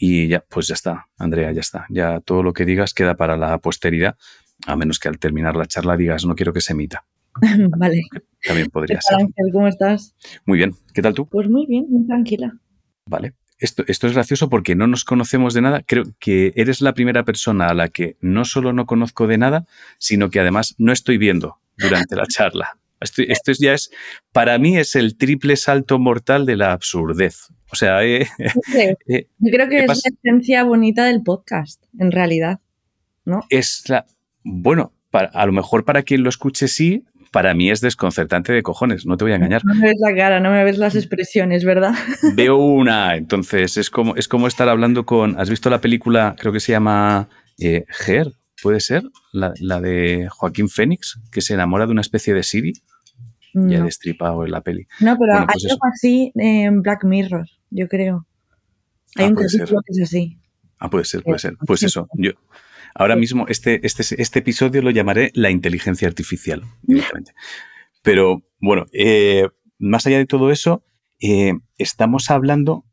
Y ya, pues ya está, Andrea, ya está. Ya todo lo que digas queda para la posteridad, a menos que al terminar la charla digas, no quiero que se emita. vale. También podría ¿Qué ser. Ángel? ¿Cómo estás? Muy bien, ¿qué tal tú? Pues muy bien, muy tranquila. Vale. Esto, esto es gracioso porque no nos conocemos de nada. Creo que eres la primera persona a la que no solo no conozco de nada, sino que además no estoy viendo durante la charla. Esto, esto es- ya es, para mí es el triple salto mortal de la absurdez. O sea, eh, Sí, eh, Yo creo que ¿Qué es pasa? la esencia bonita del podcast, en realidad. ¿No? es la, bueno, para- a lo mejor para quien lo escuche sí, para mí es desconcertante de cojones, no te voy a engañar. No me ves la cara, no me ves las expresiones, ¿verdad? Veo una, entonces es como, es como estar hablando con, ¿has visto la película, creo que se llama eh, Her? ¿Puede ser? La, la de Joaquín Fénix, que se enamora de una especie de Siri. Ya No, destripado en la peli. No, pero Bueno, pues hay algo así en Black Mirror, yo creo. Hay Ah, un ser. capítulo que es así. Ah, puede ser, puede ser. Sí. Pues eso, yo ahora mismo este, este, este episodio lo llamaré la inteligencia artificial directamente. Pero bueno, eh, más allá de todo eso, eh, estamos hablando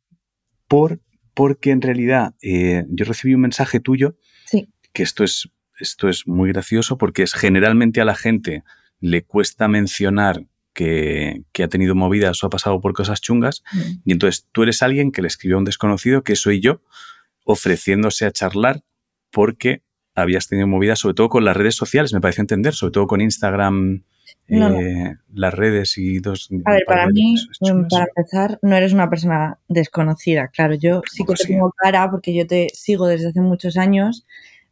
por, porque en realidad eh, yo recibí un mensaje tuyo Sí. que esto es, esto es muy gracioso porque es generalmente a la gente le cuesta mencionar que, que ha tenido movidas o ha pasado por cosas chungas y entonces tú eres alguien que le escribió a un desconocido, que soy yo, ofreciéndose a charlar porque habías tenido movidas, sobre todo con las redes sociales, me pareció entender, sobre todo con Instagram, No, no. eh, las redes y dos. A ver, para mí, cosas mm, para empezar, no eres una persona desconocida. Claro, yo sí que te tengo cara porque yo te sigo desde hace muchos años.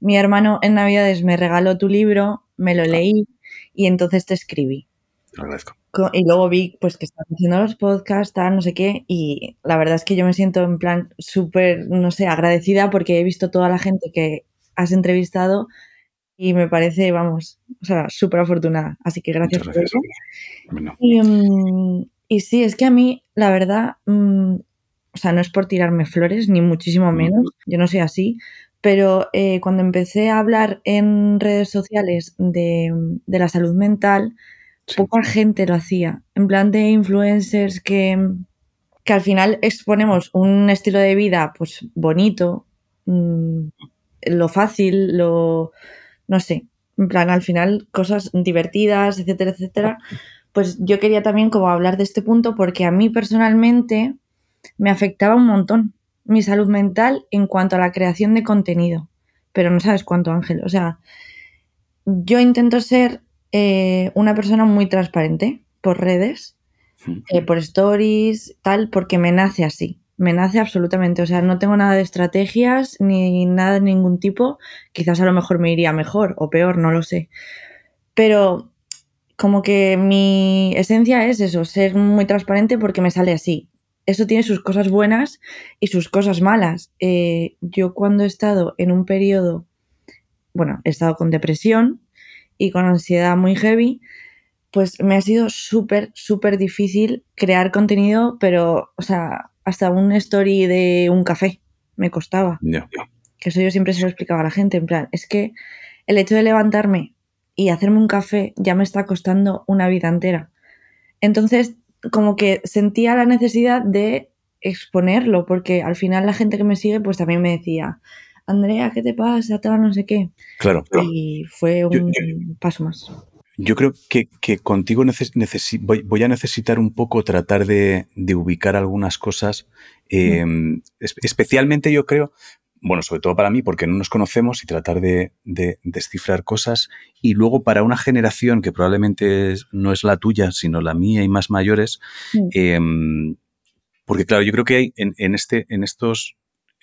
Mi hermano en Navidades me regaló tu libro, me lo leí y entonces te escribí. Te lo agradezco. Co- Y luego vi pues que estás haciendo los podcasts, tal, no sé qué, y la verdad es que yo me siento en plan súper, no sé, agradecida porque he visto toda la gente que has entrevistado y me parece, vamos, o sea, súper afortunada. Así que gracias, por eso. Bueno, Y, mm, y sí, es que a mí, la verdad, mm, o sea, no es por tirarme flores, ni muchísimo menos, yo no soy así, pero eh, cuando empecé a hablar en redes sociales de, de la salud mental, sí. poca gente lo hacía. En plan de influencers que, que al final exponemos un estilo de vida pues bonito, mm, lo fácil, lo no sé, en plan al final cosas divertidas, etcétera, etcétera. Pues yo quería también como hablar de este punto porque a mí personalmente me afectaba un montón mi salud mental en cuanto a la creación de contenido. Pero no sabes cuánto, Ángel. O sea, yo intento ser eh, una persona muy transparente por redes, Mm. eh, por stories, tal, porque me nace así. Me nace absolutamente. O sea, no tengo nada de estrategias ni nada de ningún tipo. Quizás a lo mejor me iría mejor o peor, no lo sé. Pero como que mi esencia es eso, ser muy transparente porque me sale así. Eso tiene sus cosas buenas y sus cosas malas. Eh, yo cuando he estado en un periodo, bueno, he estado con depresión y con ansiedad muy heavy, pues me ha sido súper, súper difícil crear contenido, pero, o sea, hasta un story de un café me costaba. Ya. Que eso yo siempre se lo explicaba a la gente, en plan, es que el hecho de levantarme y hacerme un café ya me está costando una vida entera. Entonces, como que sentía la necesidad de exponerlo, porque al final la gente que me sigue, pues también me decía, Andrea, ¿qué te pasa? Tal, no sé qué. Claro. Y fue un Yo- paso más. Yo creo que, que contigo neces- voy, voy a necesitar un poco tratar de, de ubicar algunas cosas, eh, es- especialmente yo creo, bueno, sobre todo para mí, porque no nos conocemos y tratar de, de descifrar cosas, y luego para una generación que probablemente no es la tuya, sino la mía y más mayores, Mm. eh, porque claro, yo creo que hay en, en este, en estos,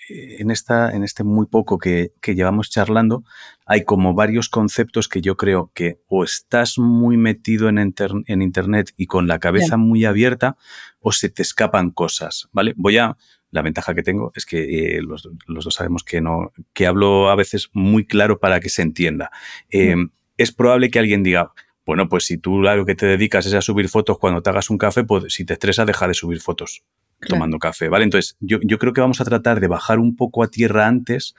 en esta, en este muy poco que, que llevamos charlando, hay como varios conceptos que yo creo que o estás muy metido en, inter- en internet y con la cabeza muy abierta, o se te escapan cosas, ¿vale? Voy a. La ventaja que tengo es que eh, los, los dos sabemos que no, que hablo a veces muy claro para que se entienda. Eh, Es probable que alguien diga, bueno, pues si tú a lo que te dedicas es a subir fotos cuando te hagas un café, pues si te estresa, deja de subir fotos Claro. tomando café, ¿vale? Entonces, yo, yo creo que vamos a tratar de bajar un poco a tierra antes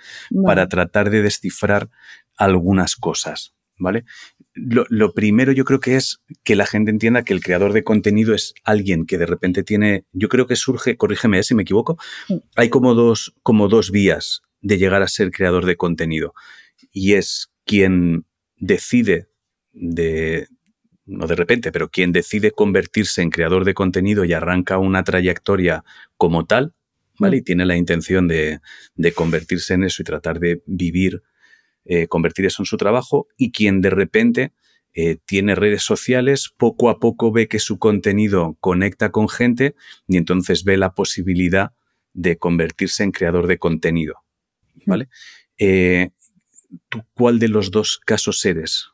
para tratar de descifrar algunas cosas, ¿vale? Lo, primero yo creo que es que la gente entienda que el creador de contenido es alguien que de repente tiene, yo creo que surge, corrígeme ¿eh? si me equivoco, hay como dos, como dos vías de llegar a ser creador de contenido. Y es quien decide de, no de repente, pero quien decide convertirse en creador de contenido y arranca una trayectoria como tal, ¿vale? Y tiene la intención de, de convertirse en eso y tratar de vivir eh, convertir eso en su trabajo y quien de repente eh, tiene redes sociales, poco a poco ve que su contenido conecta con gente y entonces ve la posibilidad de convertirse en creador de contenido. ¿Vale? Eh, ¿Tú cuál de los dos casos eres?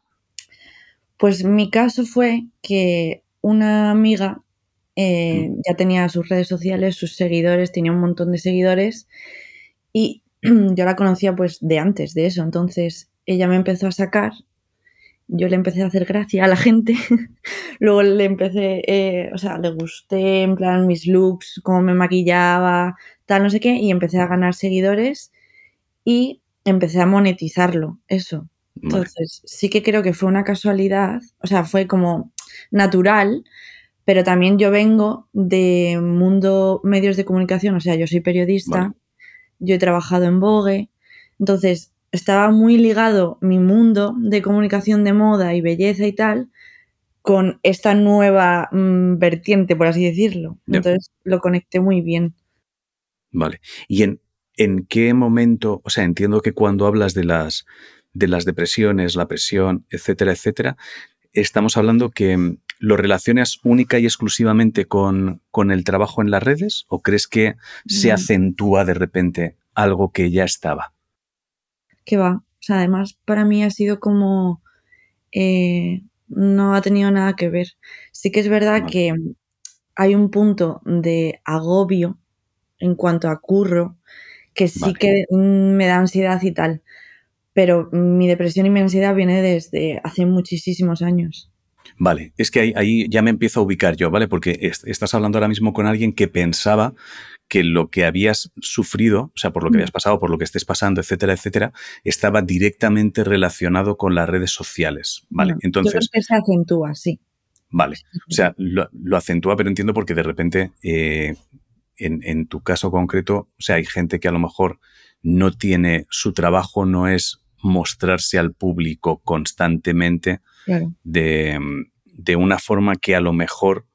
Pues mi caso fue que una amiga ya tenía sus redes sociales, sus seguidores, tenía un montón de seguidores y yo la conocía pues de antes de eso, entonces ella me empezó a sacar, yo le empecé a hacer gracia a la gente, luego le empecé, eh, o sea, le gusté en plan mis looks, cómo me maquillaba, tal, no sé qué, y empecé a ganar seguidores y empecé a monetizarlo, eso. Entonces, sí que creo que fue una casualidad, o sea, fue como natural, pero también yo vengo de mundo medios de comunicación, o sea, yo soy periodista yo he trabajado en Vogue, entonces estaba muy ligado mi mundo de comunicación de moda y belleza y tal con esta nueva mm, vertiente, por así decirlo. Entonces lo conecté muy bien. Vale. ¿Y en, en qué momento, o sea, entiendo que cuando hablas de las, de las depresiones, la presión, etcétera, etcétera, estamos hablando que mm, lo relacionas única y exclusivamente con, con el trabajo en las redes o crees que se acentúa de repente algo que ya estaba? Que va. O sea, además para mí ha sido como... Eh, no ha tenido nada que ver. Sí que es verdad que hay un punto de agobio en cuanto a curro que sí que me da ansiedad y tal. Pero mi depresión y mi ansiedad viene desde hace muchísimos años. Vale, es que ahí, ya me empiezo a ubicar yo, ¿vale? Porque estás hablando ahora mismo con alguien que pensaba que lo que habías sufrido, o sea, por lo que mm. habías pasado, por lo que estés pasando, etcétera, etcétera, estaba directamente relacionado con las redes sociales, ¿vale? Entonces... Yo creo que se acentúa, sí. Vale, o sea, lo, acentúa, pero entiendo porque de repente, eh, en, en tu caso concreto, o sea, hay gente que a lo mejor no tiene, su trabajo no es mostrarse al público constantemente, de, una forma que a lo mejor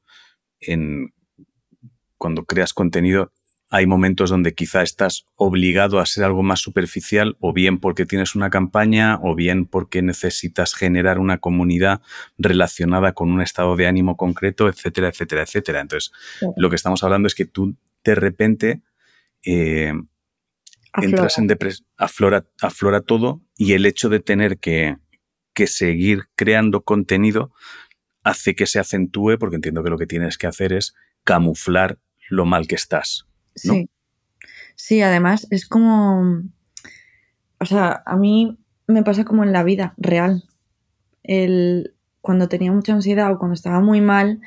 en, cuando creas contenido hay momentos donde quizá estás obligado a ser algo más superficial, o bien porque tienes una campaña, o bien porque necesitas generar una comunidad relacionada con un estado de ánimo concreto, etcétera, etcétera, etcétera. Entonces, lo que estamos hablando es que tú de repente eh, entras en depresión, aflora, aflora todo, y el hecho de tener que que seguir creando contenido hace que se acentúe, porque entiendo que lo que tienes que hacer es camuflar lo mal que estás. Sí. Sí, además es como. O sea, a mí me pasa como en la vida real. El, cuando tenía mucha ansiedad o cuando estaba muy mal,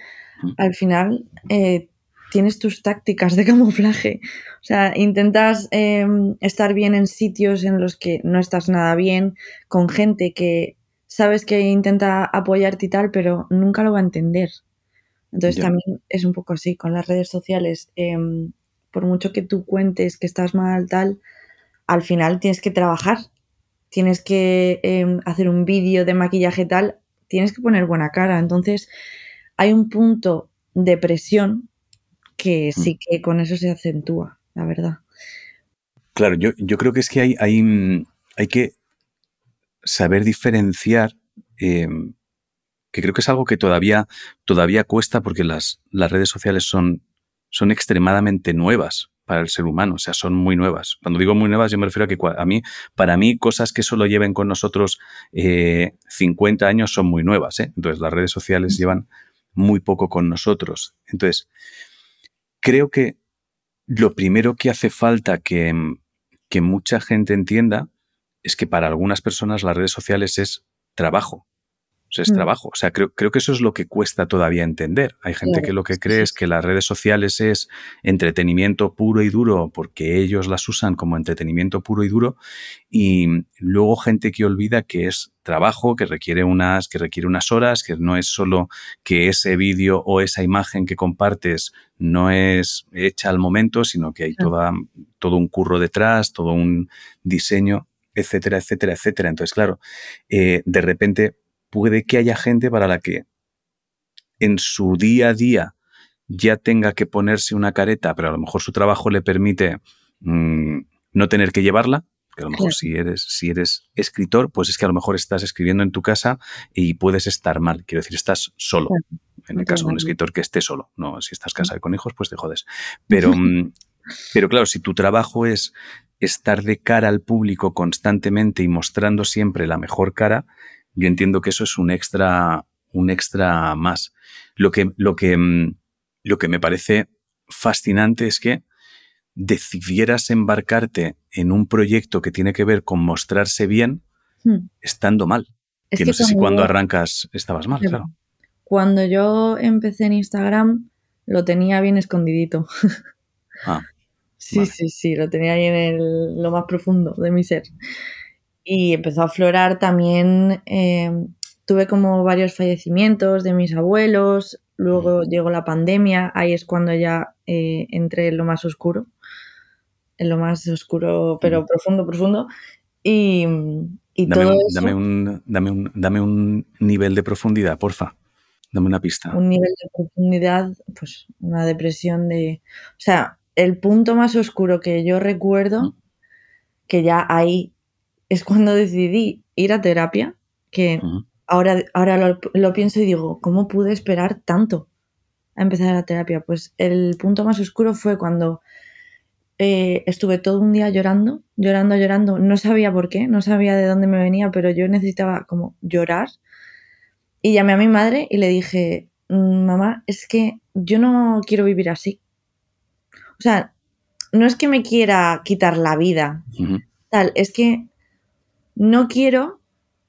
al final eh, tienes tus tácticas de camuflaje. O sea, intentas em, estar bien en sitios en los que no estás nada bien, con gente que sabes que intenta apoyarte y tal, pero nunca lo va a entender. Entonces también es un poco así con las redes sociales. Em, por mucho que tú cuentes que estás mal, tal, al final tienes que trabajar. Tienes que em, hacer un vídeo de maquillaje tal, tienes que poner buena cara. Entonces hay un punto de presión que mm. sí que con eso se acentúa, la verdad. Claro, yo, yo creo que es que hay, hay, hay que saber diferenciar, em, que creo que es algo que todavía, todavía cuesta porque las, las redes sociales son, son extremadamente nuevas para el ser humano, o sea, son muy nuevas. Cuando digo muy nuevas, yo me refiero a que a mí, para mí, cosas que solo lleven con nosotros 50 eh, años son muy nuevas. ¿eh? Entonces, las redes sociales llevan muy poco con nosotros. Entonces, creo que lo primero que hace falta que, que mucha gente entienda es que para algunas personas las redes sociales es trabajo. O es mm. trabajo. O sea, creo, creo, que eso es lo que cuesta todavía entender. Hay gente que lo que cree es que las redes sociales es entretenimiento puro y duro porque ellos las usan como entretenimiento puro y duro y luego gente que olvida que es trabajo, que requiere unas, que requiere unas horas, que no es solo que ese vídeo o esa imagen que compartes no es hecha al momento, sino que hay toda, todo un curro detrás, todo un diseño etcétera, etcétera, etcétera. Entonces, claro, eh, de repente puede que haya gente para la que en su día a día ya tenga que ponerse una careta, pero a lo mejor su trabajo le permite mm, no tener que llevarla. Que a lo mejor si eres, si eres escritor, pues es que a lo mejor estás escribiendo en tu casa y puedes estar mal. Quiero decir, estás solo. En el caso de un escritor que esté solo. No, si estás casado con hijos, pues te jodes. Pero, mm, pero claro, si tu trabajo es estar de cara al público constantemente y mostrando siempre la mejor cara, yo entiendo que eso es un extra, un extra más. Lo que, lo que, mm, lo que me parece fascinante es que decidieras embarcarte en un proyecto que tiene que ver con mostrarse bien hmm. estando mal. que, no sé si cuando arrancas estabas mal, claro. Cuando yo empecé en Instagram lo tenía bien escondidito. Ah, sí, sí, sí, lo tenía ahí en lo más profundo de mi ser y empezó a aflorar también. Eh, tuve como varios fallecimientos de mis abuelos, luego llegó la pandemia, ahí es cuando ya eh, entré en lo más oscuro, en lo más oscuro, pero profundo, profundo. Y, y dame, todo un, eso, dame, un, dame, un, dame un nivel de profundidad, porfa. Dame una pista. Un nivel de profundidad, pues una depresión de... O sea, el punto más oscuro que yo recuerdo, que ya ahí es cuando decidí ir a terapia, que ahora, ahora lo, pienso y digo, ¿cómo pude esperar tanto a empezar la terapia? Pues el punto más oscuro fue cuando eh, estuve todo un día llorando, llorando, llorando. No sabía por qué, no sabía de dónde me venía, pero yo necesitaba como llorar. Y llamé a mi madre y le dije, mm, mamá, es que yo no quiero vivir así. O sea, no es que me quiera quitar la vida, tal, es que no quiero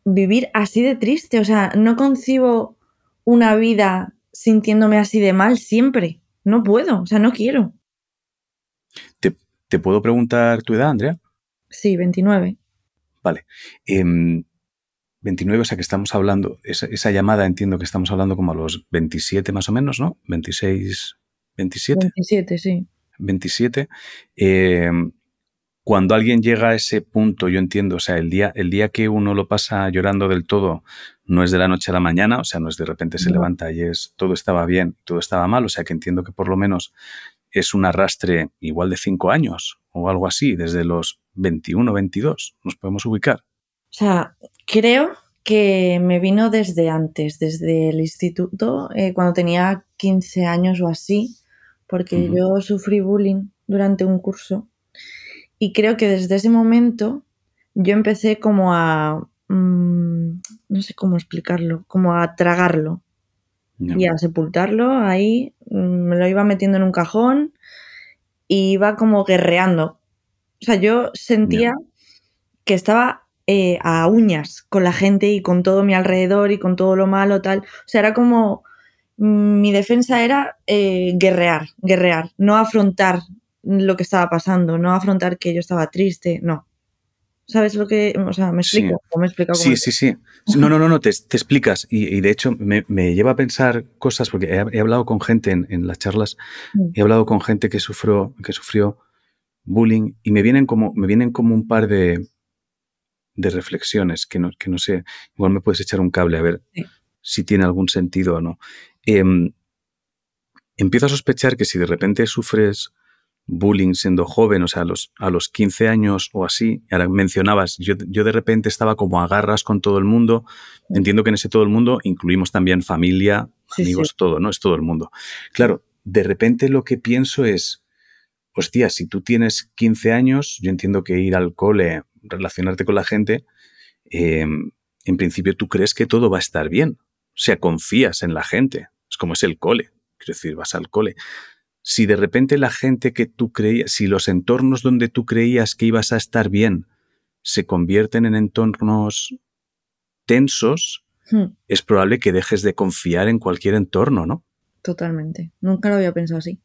vivir así de triste, o sea, no concibo una vida sintiéndome así de mal siempre. No puedo, o sea, no quiero. ¿Te, puedo preguntar tu edad, Andrea? Sí, 29. Vale. 29, em, o sea que estamos hablando, esa, llamada entiendo que estamos hablando como a los 27 más o menos, ¿no? 26, 27. 27, sí. 27. Eh, cuando alguien llega a ese punto, yo entiendo, o sea, el día, el día que uno lo pasa llorando del todo, no es de la noche a la mañana, o sea, no es de repente se levanta y es todo estaba bien, todo estaba mal, o sea, que entiendo que por lo menos es un arrastre igual de cinco años o algo así, desde los 21, 22, nos podemos ubicar. O sea, creo que me vino desde antes, desde el instituto, eh, cuando tenía 15 años o así, porque yo sufrí bullying durante un curso y creo que desde ese momento yo empecé como a, mm, no sé cómo explicarlo, como a tragarlo y a sepultarlo ahí, mm, me lo iba metiendo en un cajón y iba como guerreando. O sea, yo sentía que estaba eh, a uñas con la gente y con todo mi alrededor y con todo lo malo, tal. O sea, era como mi defensa era eh, guerrear, guerrear, no afrontar lo que estaba pasando, no afrontar que yo estaba triste, no. ¿Sabes lo que.? O sea, ¿me explico? Sí, me sí, sí, sí. No, no, no, no te, explicas. Y, de hecho me, lleva a pensar cosas, porque he, hablado con gente en, las charlas, mm. he hablado con gente que sufrió, que sufrió bullying y me vienen como, me vienen como un par de, de reflexiones que no, que no sé. Igual me puedes echar un cable a ver si tiene algún sentido o no. Em, empiezo a sospechar que si de repente sufres bullying siendo joven, o sea, a los, a los 15 años o así, ahora mencionabas, yo, yo de repente estaba como a garras con todo el mundo, entiendo que en ese todo el mundo incluimos también familia, amigos, todo, ¿no? Es todo el mundo. Claro, de repente lo que pienso es, hostia, si tú tienes 15 años, yo entiendo que ir al cole, relacionarte con la gente, em, en principio tú crees que todo va a estar bien, o sea, confías en la gente, es como es el cole, quiero decir, vas al cole si de repente la gente que tú creías, si los entornos donde tú creías que ibas a estar bien se convierten en entornos tensos, Hmm, es probable que dejes de confiar en cualquier entorno, ¿no? totalmente. Nunca lo había pensado así.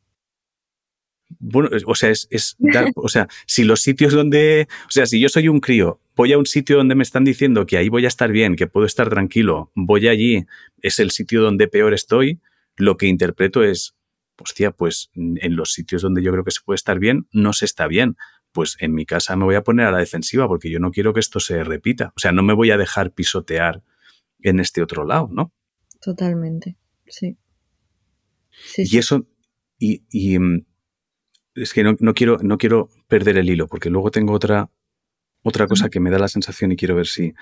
Bueno, o sea, es, es dar- o sea, si los sitios donde, o sea, si yo soy un crío, voy a un sitio donde me están diciendo que ahí voy a estar bien, que puedo estar tranquilo, voy allí, es el sitio donde peor estoy, lo que interpreto es, hostia, pues en los sitios donde yo creo que se puede estar bien, no se está bien. Pues en mi casa me voy a poner a la defensiva porque yo no quiero que esto se repita. O sea, no me voy a dejar pisotear en este otro lado, ¿no? Totalmente. Sí. Sí, Y eso, y, y, mm, es que no, no quiero, no quiero perder el hilo, porque luego tengo otra, otra cosa que me da la sensación y quiero ver si,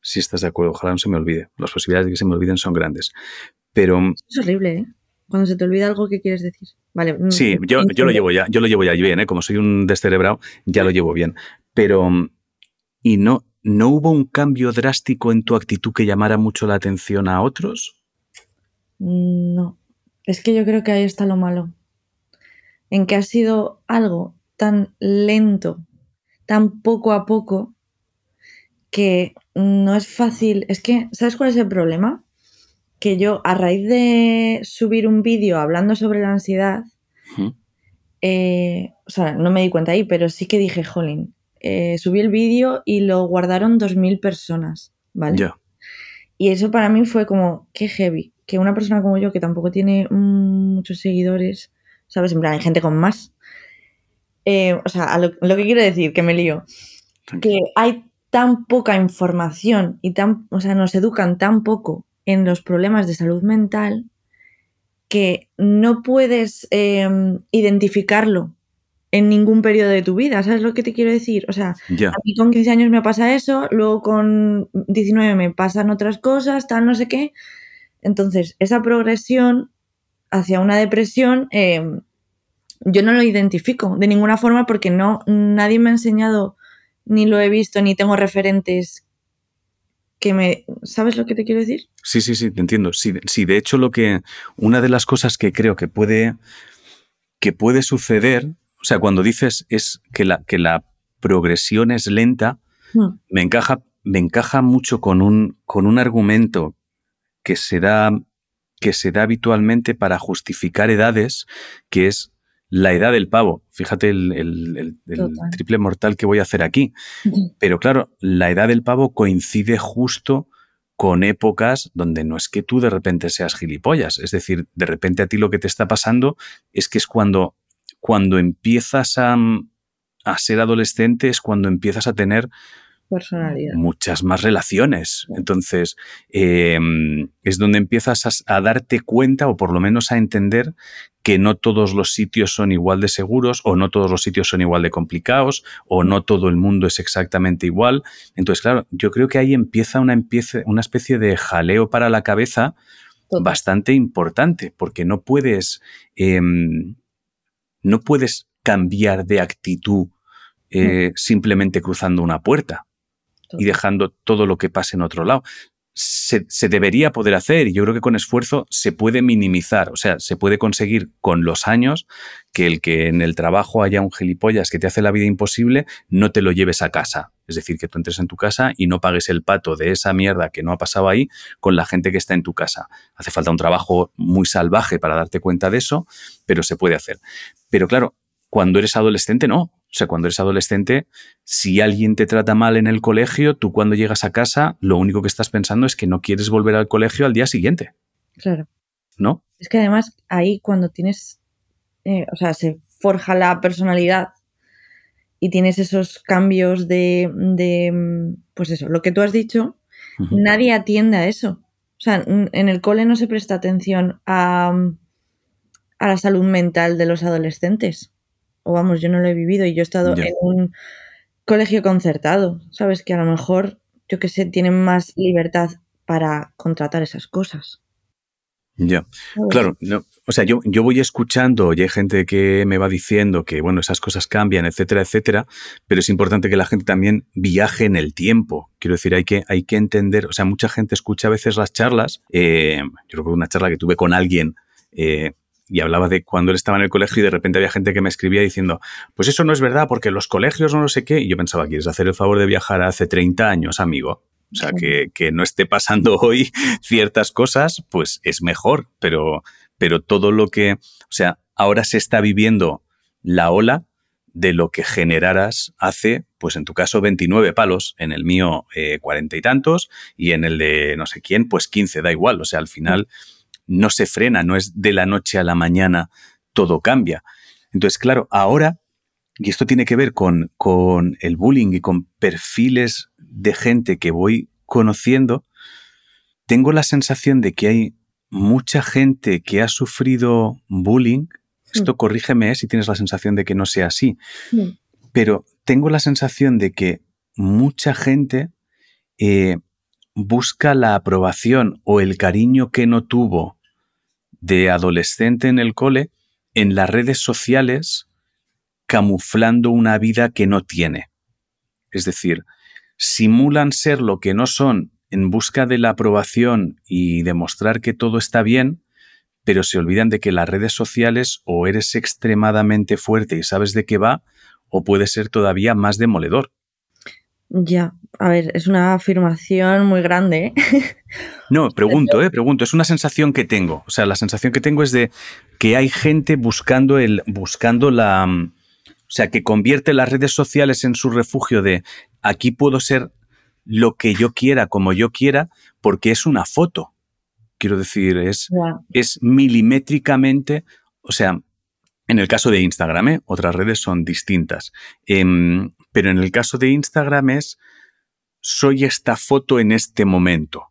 si estás de acuerdo. Ojalá no se me olvide. Las posibilidades de que se me olviden son grandes. Pero Es horrible, ¿eh? Cuando se te olvida algo que quieres decir. Vale. mm, sí, yo, yo lo llevo ya, yo lo llevo ya bien, ¿eh? Como soy un descerebrado, ya lo llevo bien. Pero, y no, ¿no hubo un cambio drástico en tu actitud que llamara mucho la atención a otros? Mm, No. Es que yo creo que ahí está lo malo. En que ha sido algo tan lento, tan poco a poco, que no es fácil. Es que, ¿sabes cuál es el problema? Que yo, a raíz de subir un vídeo hablando sobre la ansiedad, eh, o sea, no me di cuenta ahí, pero sí que dije, jolín, eh, subí el vídeo y lo guardaron 2.000 personas, ¿vale? Y eso para mí fue como, qué heavy, que una persona como yo, que tampoco tiene mm, muchos seguidores, ¿sabes? En plan, hay gente con más. Eh, o sea, lo, lo que quiero decir, que me lío, que hay tan poca información y tan, o sea, nos educan tan poco en los problemas de salud mental que no puedes eh, identificarlo en ningún periodo de tu vida, ¿sabes lo que te quiero decir? O sea, a mí con 15 años me pasa eso, luego con 19 me pasan otras cosas, tal, no sé qué. Entonces, esa progresión hacia una depresión, eh, yo no lo identifico de ninguna forma porque no, nadie me ha enseñado, ni lo he visto, ni tengo referentes que me... ¿Sabes lo que te quiero decir? Sí, sí, sí, te entiendo. Sí, de- sí, de hecho, lo que. Una de las cosas que creo que puede. que puede suceder. O sea, cuando dices es que la, que la progresión es lenta, Hmm, me encaja, me encaja mucho con un, con un argumento que se da. Que se da habitualmente para justificar edades, que es la edad del pavo. Fíjate el, el- el- el Total. triple mortal que voy a hacer aquí. Pero claro, la edad del pavo coincide justo con épocas donde no es que tú de repente seas gilipollas. Es decir, de repente a ti lo que te está pasando es que es cuando, cuando empiezas a, a ser adolescente, es cuando empiezas a tener Personalidad. muchas más relaciones. Entonces, eh, es donde empiezas a, a darte cuenta o por lo menos a entender que no todos los sitios son igual de seguros o no todos los sitios son igual de complicados o no todo el mundo es exactamente igual. Entonces, claro, yo creo que ahí empieza una, empiece- una especie de jaleo para la cabeza Total. bastante importante porque no puedes, eh, no puedes cambiar de actitud eh, simplemente cruzando una puerta y dejando todo lo que pase en otro lado. Se, se debería poder hacer y yo creo que con esfuerzo se puede minimizar, o sea, se puede conseguir con los años que el que en el trabajo haya un gilipollas que te hace la vida imposible, no te lo lleves a casa. Es decir, que tú entres en tu casa y no pagues el pato de esa mierda que no ha pasado ahí con la gente que está en tu casa. Hace falta un trabajo muy salvaje para darte cuenta de eso, pero se puede hacer. Pero claro, cuando eres adolescente, no. O sea, cuando eres adolescente, si alguien te trata mal en el colegio, tú cuando llegas a casa, lo único que estás pensando es que no quieres volver al colegio al día siguiente, Claro. ¿no? Es que además ahí cuando tienes, eh, o sea, se forja la personalidad y tienes esos cambios de, de, mm, pues eso, lo que tú has dicho, nadie atiende a eso. O sea, en el cole no se presta atención a, mm, a la salud mental de los adolescentes. O vamos, yo no lo he vivido y yo he estado en un colegio concertado, ¿sabes? Que a lo mejor, yo qué sé, tienen más libertad para contratar esas cosas. Ya. Claro, no, o sea, yo, yo voy escuchando y hay gente que me va diciendo que, bueno, esas cosas cambian, etcétera, etcétera, pero es importante que la gente también viaje en el tiempo. Quiero decir, hay que, hay que entender, o sea, mucha gente escucha a veces las charlas, eh, yo recuerdo una charla que tuve con alguien eh, y hablaba de cuando él estaba en el colegio y de repente había gente que me escribía diciendo, pues eso no es verdad porque los colegios no lo sé qué, y yo pensaba, ¿quieres hacer el favor de viajar hace 30 años, amigo? O sea, que, que, no esté pasando hoy ciertas cosas, pues es mejor, pero, pero todo lo que, o sea, ahora se está viviendo la ola de lo que generaras hace, pues en tu caso 29 palos, en el mío eh, cuarenta y tantos y en el de no sé quién, pues 15, da igual. O sea, al final no se frena, no es de la noche a la mañana todo cambia. Entonces, claro, ahora, y esto tiene que ver con, con el bullying y con perfiles de gente que voy conociendo, tengo la sensación de que hay mucha gente que ha sufrido bullying esto mm. corrígeme ¿eh? si tienes la sensación de que no sea así. Mm. Pero tengo la sensación de que mucha gente eh, busca la aprobación o el cariño que no tuvo de adolescente en el cole en las redes sociales camuflando una vida que no tiene. Es decir, simulan ser lo que no son en busca de la aprobación y demostrar que todo está bien, pero se olvidan de que las redes sociales o eres extremadamente fuerte y sabes de qué va, o puede ser todavía más demoledor. Ya, a ver, es una afirmación muy grande. ¿eh? No, pregunto, eh, pregunto. Es una sensación que tengo. O sea, la sensación que tengo es de que hay gente buscando el, buscando la, o sea, que convierte las redes sociales en su refugio de aquí puedo ser lo que yo quiera, como yo quiera, porque es una foto. Quiero decir, es, es milimétricamente, o sea, en el caso de Instagram, ¿eh? otras redes son distintas, em, pero en el caso de Instagram es, soy esta foto en este momento.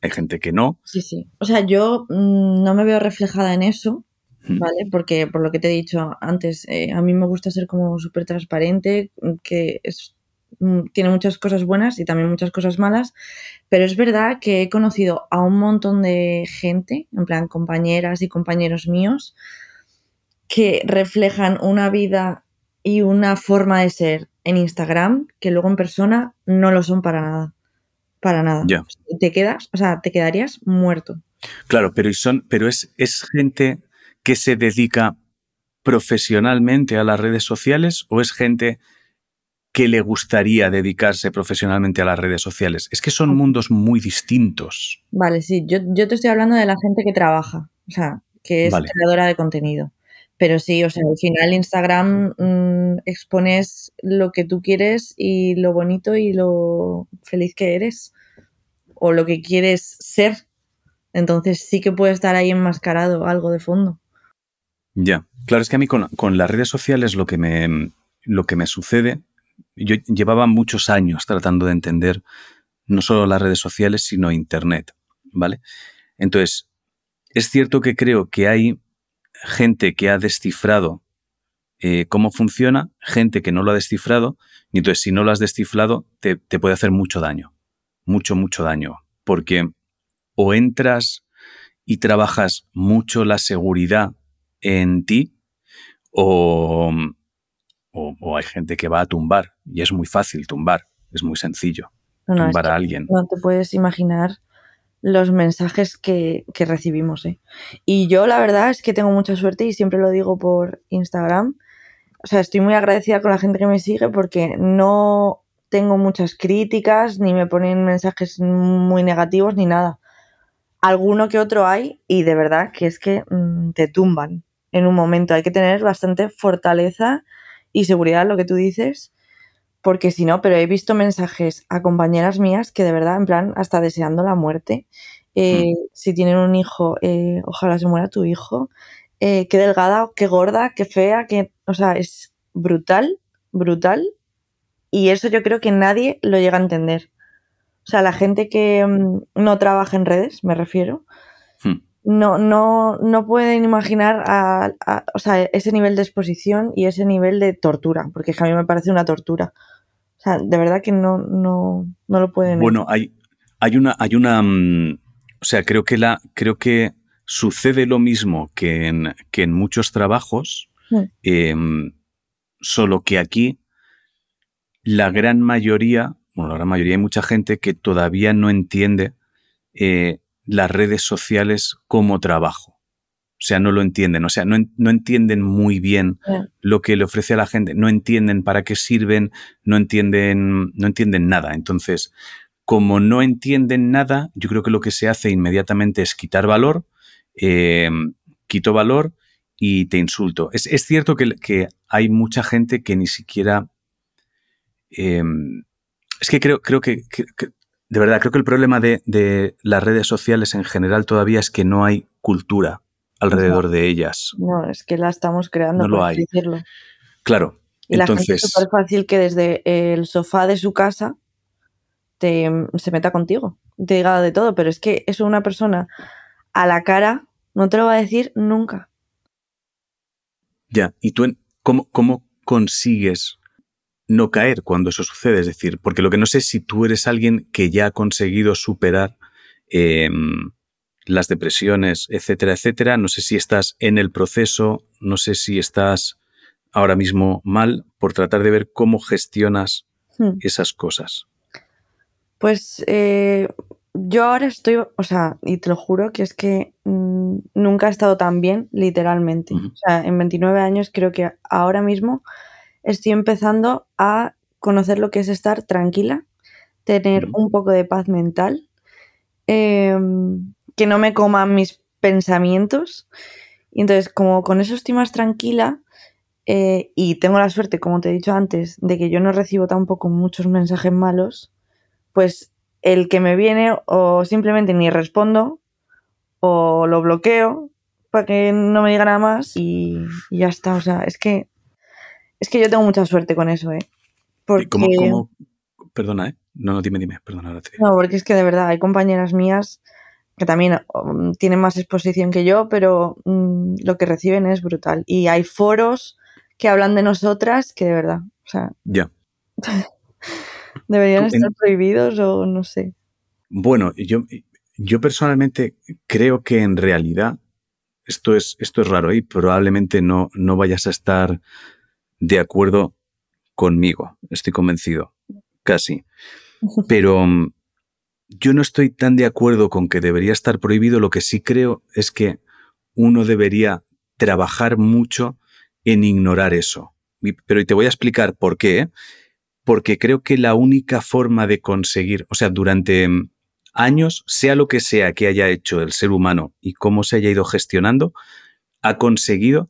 Hay gente que no. Sí, sí. O sea, yo mm, no me veo reflejada en eso, ¿vale? Porque por lo que te he dicho antes, eh, a mí me gusta ser como súper transparente, que es Mm, tiene muchas cosas buenas y también muchas cosas malas, pero es verdad que he conocido a un montón de gente, en plan compañeras y compañeros míos, que reflejan una vida y una forma de ser en Instagram que luego en persona no lo son para nada. Para nada. Te quedas, o sea, te quedarías muerto. Claro, pero, son, pero es, es gente que se dedica profesionalmente a las redes sociales o es gente que le gustaría dedicarse profesionalmente a las redes sociales. Es que son mundos muy distintos. Vale, sí, yo, te estoy hablando de la gente que trabaja, o sea, que es creadora de contenido. Pero sí, o sea, al final Instagram mm, expones lo que tú quieres y lo bonito y lo feliz que eres o lo que quieres ser. Entonces sí que puede estar ahí enmascarado algo de fondo. Ya, claro, es que a mí con, con las redes sociales lo que me, lo que me sucede yo llevaba muchos años tratando de entender no solo las redes sociales, sino Internet, ¿vale? Entonces, es cierto que creo que hay gente que ha descifrado eh, cómo funciona, gente que no lo ha descifrado, y entonces si no lo has descifrado, te, te puede hacer mucho daño, mucho, mucho daño, porque o entras y trabajas mucho la seguridad en ti, o, o, hay gente que va a tumbar y es muy fácil tumbar, es muy sencillo tumbar a alguien. No te puedes imaginar los mensajes que, recibimos. ¿eh? Y yo la verdad es que tengo mucha suerte y siempre lo digo por Instagram. O sea, estoy muy agradecida con la gente que me sigue porque no tengo muchas críticas ni me ponen mensajes muy negativos ni nada. Alguno que otro hay y de verdad que es que mm, te tumban en un momento. Hay que tener bastante fortaleza y seguridad, lo que tú dices, porque si no, pero he visto mensajes a compañeras mías que de verdad, en plan, hasta deseando la muerte. Eh, hmm. Si tienen un hijo, eh, ojalá se muera tu hijo. Eh, qué delgada, qué gorda, qué fea, que, o sea, es brutal, brutal. Y eso yo creo que nadie lo llega a entender. O sea, la gente que mm, no trabaja en redes, me refiero, hmm no, no, no pueden imaginar a, o sea, ese nivel de exposición y ese nivel de tortura, porque a mí me parece una tortura. O sea, de verdad que no, no, no lo pueden. Bueno, hay, hay una, hay una, mm, o sea, creo que la, creo que sucede lo mismo que en, que en muchos trabajos, mm. em, solo que aquí la gran mayoría, bueno, la gran mayoría hay mucha gente que todavía no entiende eh, las redes sociales como trabajo. O sea, no lo entienden, o sea, no, no entienden muy bien lo que le ofrece a la gente, no entienden para qué sirven, no entienden, no entienden nada. Entonces, como no entienden nada, yo creo que lo que se hace inmediatamente es quitar valor, eh, quito valor y te insulto. Es, cierto que, hay mucha gente que ni siquiera... Em, es que creo, creo que, de verdad, creo que el problema de, las redes sociales en general todavía es que no hay cultura alrededor de ellas. No, es que la estamos creando. No lo hay. Decirlo. Claro. Y entonces, la gente es súper fácil que desde el sofá de su casa te, se meta contigo, te diga de todo, pero es que eso una persona a la cara no te lo va a decir nunca. Ya, ¿y tú cómo, cómo consigues no caer cuando eso sucede? Es decir, porque lo que no sé es si tú eres alguien que ya ha conseguido superar em, las depresiones, etcétera, etcétera. No sé si estás en el proceso, no sé si estás ahora mismo mal por tratar de ver cómo gestionas hmm. esas cosas. Pues eh, yo ahora estoy, o sea, y te lo juro que es que mm, nunca he estado tan bien, literalmente. O sea, en 29 años creo que ahora mismo estoy empezando a conocer lo que es estar tranquila, tener un poco de paz mental, em, que no me coman mis pensamientos. Y entonces, como con eso estoy más tranquila eh, y tengo la suerte, como te he dicho antes, de que yo no recibo tampoco muchos mensajes malos, pues el que me viene o simplemente ni respondo o lo bloqueo para que no me diga nada más y, ya está. O sea, es que es que yo tengo mucha suerte con eso, ¿eh? Porque... ¿Cómo, Perdona, ¿eh? No, no, dime, dime, perdona, ahora te No, porque es que de verdad hay compañeras mías que también um, tienen más exposición que yo, pero mm, lo que reciben es brutal. Y hay foros que hablan de nosotras que de verdad, o sea... Ya. ¿Deberían estar prohibidos o no sé? Bueno, yo, yo personalmente creo que en realidad esto es, esto es raro y probablemente no, no vayas a estar de acuerdo conmigo, estoy convencido, casi. Pero mm, yo no estoy tan de acuerdo con que debería estar prohibido, lo que sí creo es que uno debería trabajar mucho en ignorar eso. Pero te voy a explicar por qué. ¿eh? porque creo que la única forma de conseguir, o sea, durante mm, años, sea lo que sea que haya hecho el ser humano y cómo se haya ido gestionando, ha conseguido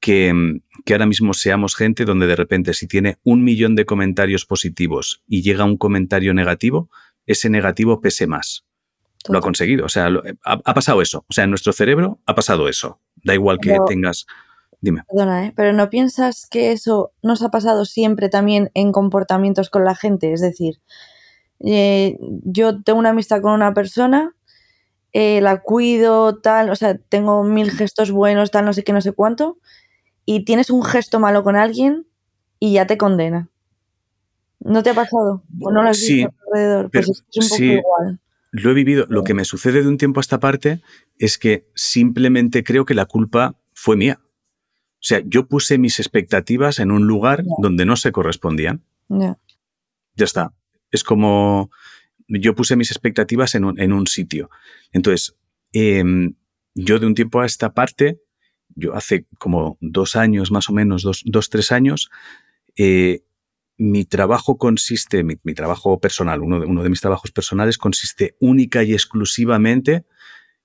que, mm, que, ahora mismo seamos gente donde de repente si tiene un millón de comentarios positivos y llega un comentario negativo, ese negativo pese más. Lo ha conseguido, o sea, ha, pasado eso. O sea, en nuestro cerebro ha pasado eso. Da igual que tengas Dime. Perdona, ¿eh? pero ¿no piensas que eso nos ha pasado siempre también en comportamientos con la gente? Es decir, eh, yo tengo una amistad con una persona, eh, la cuido, tal, o sea, tengo mil gestos buenos, tal, no sé qué, no sé cuánto, y tienes un gesto malo con alguien y ya te condena. ¿No te ha pasado? ¿O no lo has visto alrededor? Pues es un poco igual. Lo he vivido. Lo que me sucede de un tiempo a esta parte es que simplemente creo que la culpa fue mía. O sea, yo puse mis expectativas en un lugar donde no se correspondían. Ya está. Es como yo puse mis expectativas en un, sitio. Entonces, em, yo de un tiempo a esta parte, yo hace como dos años más o menos, dos, tres años, eh, mi trabajo consiste, mi, trabajo personal, uno de, uno de mis trabajos personales consiste única y exclusivamente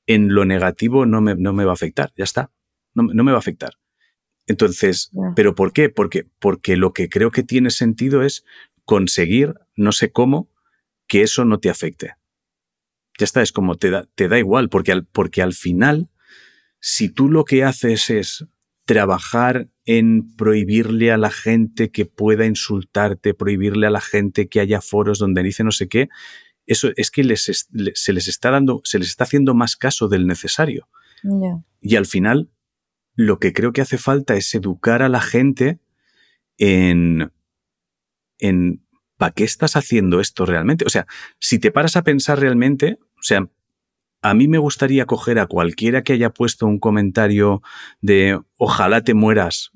en lo negativo no me, no me va a afectar, ya está, no, no me va a afectar. Entonces, ¿pero por qué? Porque, porque lo que creo que tiene sentido es conseguir, no sé cómo, que eso no te afecte. Ya está, es como te da, te da igual, porque al, porque al final, si tú lo que haces es trabajar en prohibirle a la gente que pueda insultarte, prohibirle a la gente que haya foros donde dice no sé qué, eso es que les, se les está dando, se les está haciendo más caso del necesario. Y al final lo que creo que hace falta es educar a la gente en, en ¿para qué estás haciendo esto realmente? O sea, si te paras a pensar realmente, o sea, a mí me gustaría coger a cualquiera que haya puesto un comentario de ojalá te mueras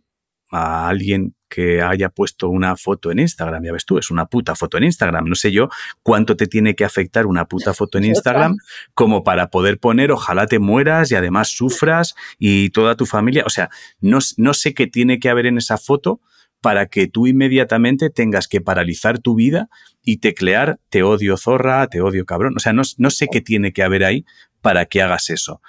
a alguien que haya puesto una foto en Instagram, ya ves tú, es una puta foto en Instagram. No sé yo cuánto te tiene que afectar una puta foto en Instagram como para poder poner ojalá te mueras y además sufras y toda tu familia. O sea, no, no sé qué tiene que haber en esa foto para que tú inmediatamente tengas que paralizar tu vida y teclear te odio zorra, te odio cabrón. O sea, no, no sé qué tiene que haber ahí para que hagas eso.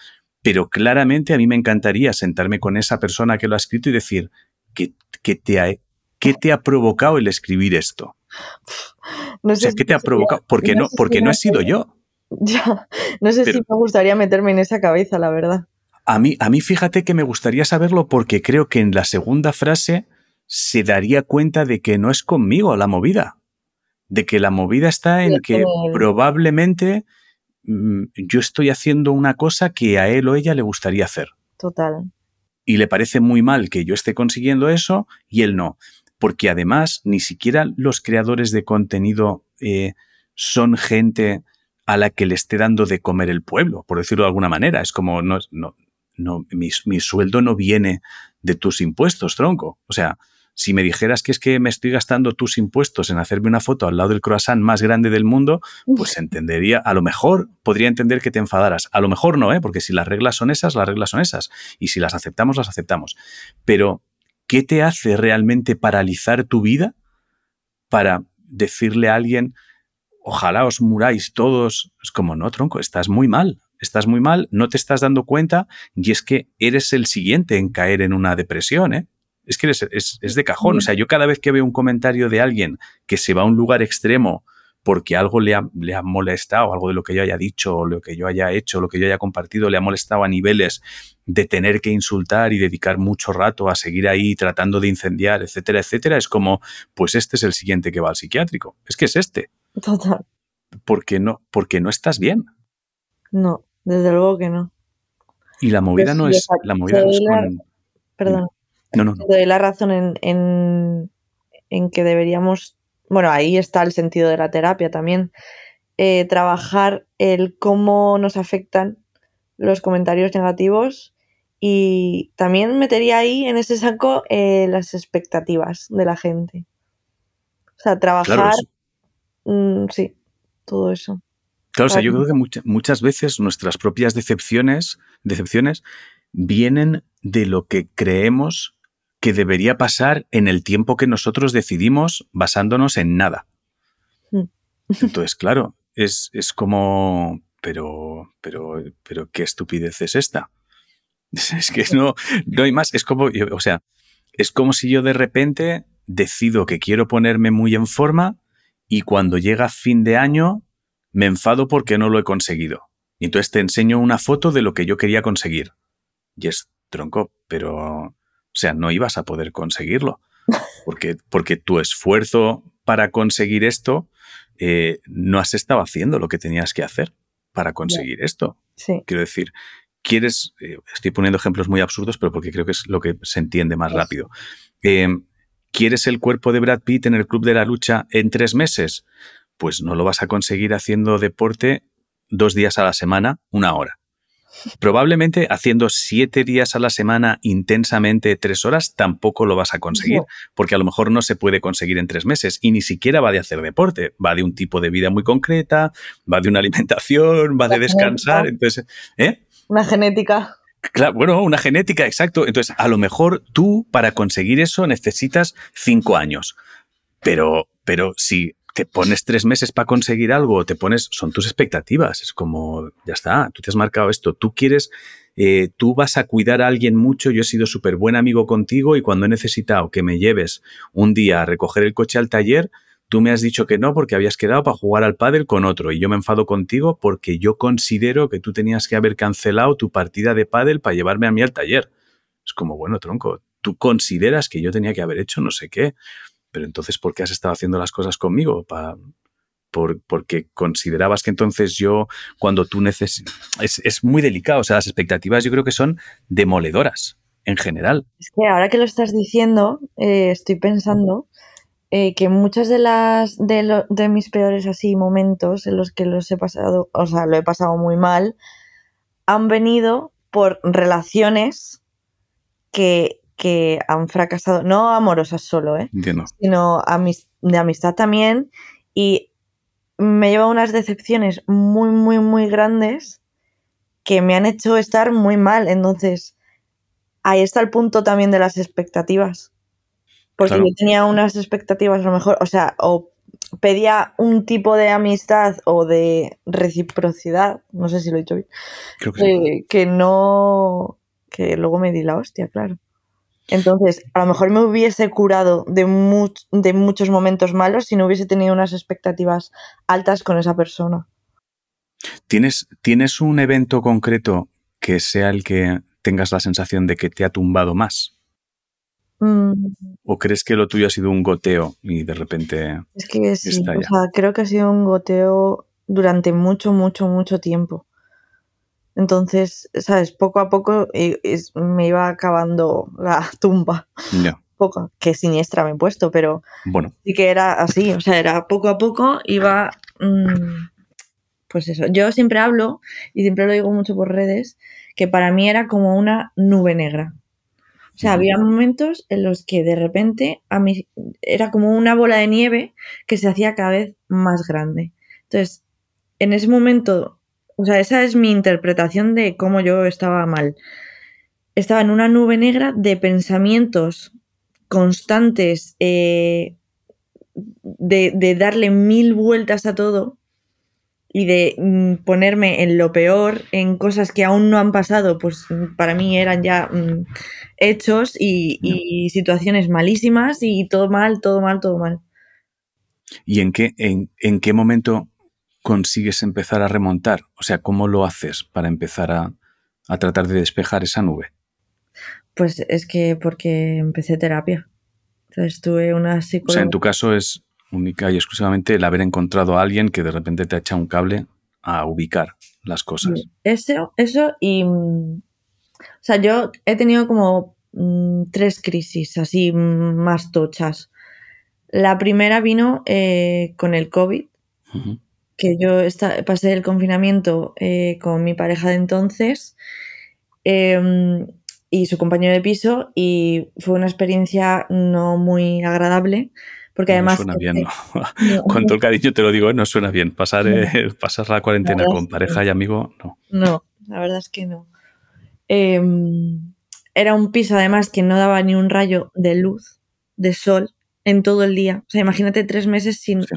Pero claramente a mí me encantaría sentarme con esa persona que lo ha escrito y decir, ¿qué, te, ha, qué te ha provocado el escribir esto? No sé ¿qué te ha provocado? Porque no, porque no he sido yo. Ya, no sé si me gustaría meterme en esa cabeza, la verdad. A mí, a mí fíjate que me gustaría saberlo porque creo que en la segunda frase se daría cuenta de que no es conmigo la movida. De que la movida está en que probablemente mm, yo estoy haciendo una cosa que a él o ella le gustaría hacer. Total. Y le parece muy mal que yo esté consiguiendo eso y él no. Porque además ni siquiera los creadores de contenido eh, son gente a la que le esté dando de comer el pueblo, por decirlo de alguna manera. Es como, no, no, no mi, mi sueldo no viene de tus impuestos, tronco. O sea, si me dijeras que es que me estoy gastando tus impuestos en hacerme una foto al lado del croissant más grande del mundo, pues entendería, a lo mejor podría entender que te enfadaras. A lo mejor no, ¿eh? porque si las reglas son esas, las reglas son esas. Y si las aceptamos, las aceptamos. Pero, ¿qué te hace realmente paralizar tu vida para decirle a alguien, ojalá os muráis todos? Es como, no, tronco, estás muy mal. Estás muy mal, no te estás dando cuenta y es que eres el siguiente en caer en una depresión, ¿eh? Es que es, de cajón. O sea, yo cada vez que veo un comentario de alguien que se va a un lugar extremo porque algo le ha, le ha molestado, algo de lo que yo haya dicho, o lo que yo haya hecho, lo que yo haya compartido, le ha molestado a niveles de tener que insultar y dedicar mucho rato a seguir ahí tratando de incendiar, etcétera, etcétera, es como, pues este es el siguiente que va al psiquiátrico. Es que es este. Total. Porque no, porque no estás bien. No, desde luego que no. Y la movida no es, la movida no es con, Perdón. No, no, Doy la razón en, que deberíamos, bueno, ahí está el sentido de la terapia también, eh, trabajar el cómo nos afectan los comentarios negativos y también metería ahí en ese saco eh, las expectativas de la gente. O sea, trabajar, mm, sí, todo eso. Claro, o sea, yo creo que muchas veces nuestras propias decepciones, decepciones vienen de lo que creemos que debería pasar en el tiempo que nosotros decidimos basándonos en nada. Mm. Entonces, claro, es, es, como, pero, pero, pero, ¿qué estupidez es esta? Es que no, no hay más. Es como, o sea, es como si yo de repente decido que quiero ponerme muy en forma y cuando llega fin de año me enfado porque no lo he conseguido. Y entonces te enseño una foto de lo que yo quería conseguir. Y es tronco, pero sea, no ibas a poder conseguirlo. Porque, porque tu esfuerzo para conseguir esto, eh, no has estado haciendo lo que tenías que hacer para conseguir esto. Quiero decir, quieres, eh, estoy poniendo ejemplos muy absurdos, pero porque creo que es lo que se entiende más rápido. Em, ¿Quieres el cuerpo de Brad Pitt en el club de la lucha en tres meses? Pues no lo vas a conseguir haciendo deporte dos días a la semana, una hora. Probablemente haciendo siete días a la semana intensamente tres horas tampoco lo vas a conseguir, porque a lo mejor no se puede conseguir en tres meses y ni siquiera va de hacer deporte, va de un tipo de vida muy concreta, va de una alimentación, va de descansar, entonces, ¿eh? Una genética. Claro, bueno, una genética, exacto. Entonces, a lo mejor tú para conseguir eso necesitas cinco años, pero, pero si te pones tres meses para conseguir algo, te pones, son tus expectativas. Es como, ya está, tú te has marcado esto, tú quieres, eh, tú vas a cuidar a alguien mucho, yo he sido súper buen amigo contigo y cuando he necesitado que me lleves un día a recoger el coche al taller, tú me has dicho que no porque habías quedado para jugar al pádel con otro y yo me enfado contigo porque yo considero que tú tenías que haber cancelado tu partida de pádel para llevarme a mí al taller. Es como, bueno, tronco, tú consideras que yo tenía que haber hecho no sé qué pero entonces, ¿por qué has estado haciendo las cosas conmigo? por, porque considerabas que entonces yo, cuando tú necesitas... Es, muy delicado, o sea, las expectativas yo creo que son demoledoras en general. Es que ahora que lo estás diciendo, eh, estoy pensando eh, que muchas de las de, de, mis peores así momentos en los que los he pasado, o sea, lo he pasado muy mal, han venido por relaciones que que han fracasado, no amorosas solo, ¿eh? sino de amistad también. Y me lleva unas decepciones muy, muy, muy grandes que me han hecho estar muy mal. Entonces, ahí está el punto también de las expectativas. Porque Claro. yo tenía unas expectativas a lo mejor, o sea, o pedía un tipo de amistad o de reciprocidad, no sé si lo he dicho bien, Creo que sí. eh, que no, que luego me di la hostia, claro. Entonces, a lo mejor me hubiese curado de, much- de muchos momentos malos si no hubiese tenido unas expectativas altas con esa persona. ¿Tienes, ¿Tienes un evento concreto que sea el que tengas la sensación de que te ha tumbado más? Mm, ¿O crees que lo tuyo ha sido un goteo y de repente... es que sí, o sea, creo que ha sido un goteo durante mucho, mucho, mucho tiempo. Entonces, ¿sabes? Poco a poco eh, es- me iba acabando la tumba. Ya, Poco, que siniestra me he puesto, pero bueno, sí que era así, o sea, era poco a poco, iba, mm, pues eso, yo siempre hablo, y siempre lo digo mucho por redes, que para mí era como una nube negra. O sea, había momentos en los que de repente a mí era como una bola de nieve que se hacía cada vez más grande. Entonces, en ese momento, o sea, esa es mi interpretación de cómo yo estaba mal. Estaba en una nube negra de pensamientos constantes, eh, de, de darle mil vueltas a todo y de mm, ponerme en lo peor, en cosas que aún no han pasado, pues para mí eran ya mm, hechos y, y situaciones malísimas y todo mal, todo mal, todo mal. ¿y en qué, en, en qué momento consigues empezar a remontar? O sea, ¿cómo lo haces para empezar a, a tratar de despejar esa nube? Pues es que porque empecé terapia. Entonces tuve una O psicóloga. sea, en tu caso es única y exclusivamente el haber encontrado a alguien que de repente te ha echado un cable a ubicar las cosas. Eso, eso y. mm, O sea, yo he tenido como mm, tres crisis así mm, más tochas. La primera vino eh, con el COVID. Que yo pasé el confinamiento eh, con mi pareja de entonces eh, y su compañero de piso y fue una experiencia no muy agradable porque No además... suena bien, ¿no? No, Con todo el cariño te lo digo, no suena bien. Pasar, eh, pasar la cuarentena con pareja y amigo, no. No, la verdad es que no. Eh, era un piso además que no daba ni un rayo de luz, de sol, en todo el día. O sea, imagínate tres meses sin Sí.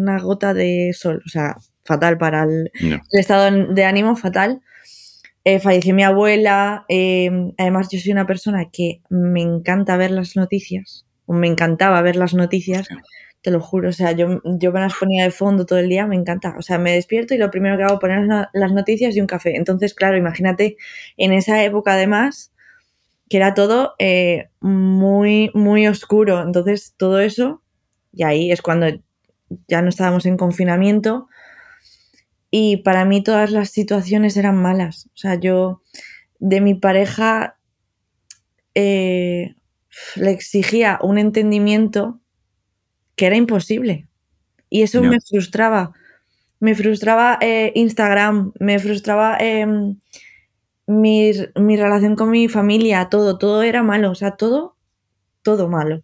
Una gota de sol. O sea, fatal para el, No. el estado de ánimo, fatal. Eh, falleció mi abuela. eh, además, yo soy una persona que me encanta ver las noticias. O me encantaba ver las noticias. Te lo juro, o sea, yo, yo me las ponía de fondo todo el día, me encanta. O sea, me despierto y lo primero que hago es poner las- las noticias y un café. Entonces, claro, imagínate en esa época además, que era todo eh, muy, muy oscuro. Entonces, todo eso, y ahí es cuando ya no estábamos en confinamiento. Y para mí todas las situaciones eran malas. O sea, yo de mi pareja eh, le exigía un entendimiento que era imposible. Y eso me frustraba. Me frustraba eh, Instagram, me frustraba eh, mi, mi relación con mi familia, todo, todo era malo, o sea, todo, todo malo.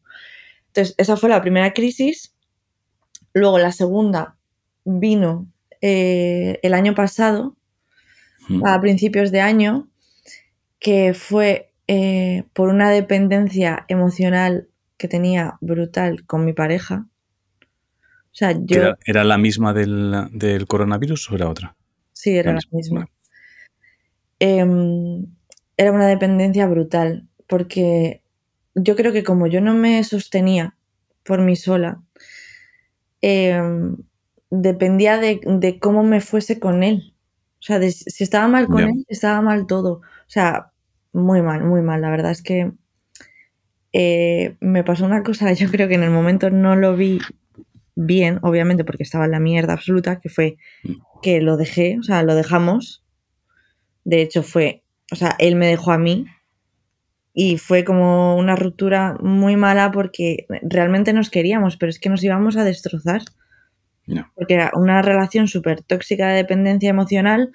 Entonces, esa fue la primera crisis. Luego, la segunda vino eh, el año pasado, Ujú. a principios de año, que fue eh, por una dependencia emocional que tenía brutal con mi pareja. O sea, ¿Que yo ¿Era, era la misma del, del coronavirus o era otra? sí era la la misma, misma. Em, era una dependencia brutal, porque yo creo que como yo no me sostenía por mí sola, em, dependía de, de cómo me fuese con él. O sea, de si estaba mal con él, estaba mal todo. O sea, muy mal, muy mal. La verdad es que eh, me pasó una cosa, yo creo que en el momento no lo vi bien, obviamente, porque estaba en la mierda absoluta, que fue Mm. que lo dejé, o sea, lo dejamos. De hecho, fue, o sea, él me dejó a mí y fue como una ruptura muy mala porque realmente nos queríamos, pero es que nos íbamos a destrozar No. porque era una relación súper tóxica de dependencia emocional,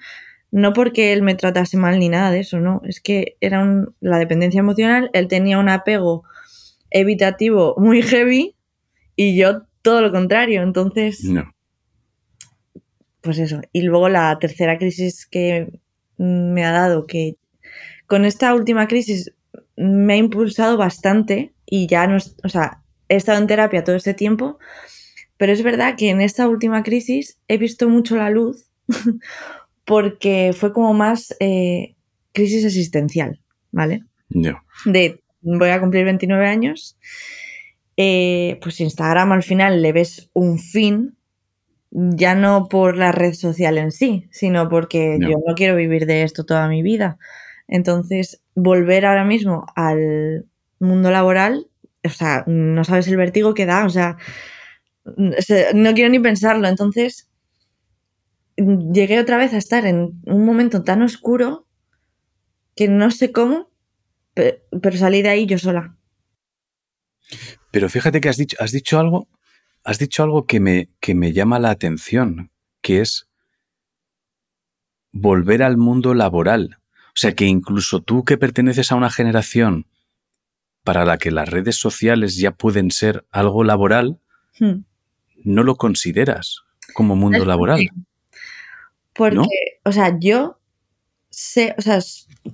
no porque él me tratase mal ni nada de eso, no, es que era un- la dependencia emocional, él tenía un apego evitativo muy heavy y yo todo lo contrario, entonces, No. pues eso. Y luego la tercera crisis que me ha dado, que con esta última crisis me ha impulsado bastante y ya no, o sea, he estado en terapia todo este tiempo, pero es verdad que en esta última crisis he visto mucho la luz porque fue como más eh, crisis existencial, ¿vale? De voy a cumplir 29 años, eh, pues Instagram al final le ves un fin, ya no por la red social en sí, sino porque yo no quiero vivir de esto toda mi vida. Entonces, volver ahora mismo al mundo laboral, o sea, no sabes el vértigo que da, o sea, no quiero ni pensarlo. Entonces, llegué otra vez a estar en un momento tan oscuro que no sé cómo, pero, salí de ahí yo sola. Pero fíjate que has dicho, has dicho algo, has dicho algo que me, que me llama la atención, que es volver al mundo laboral. O sea que incluso tú que perteneces a una generación para la que las redes sociales ya pueden ser algo laboral, hmm. no lo consideras como mundo laboral. Porque, o sea, yo sé, o sea,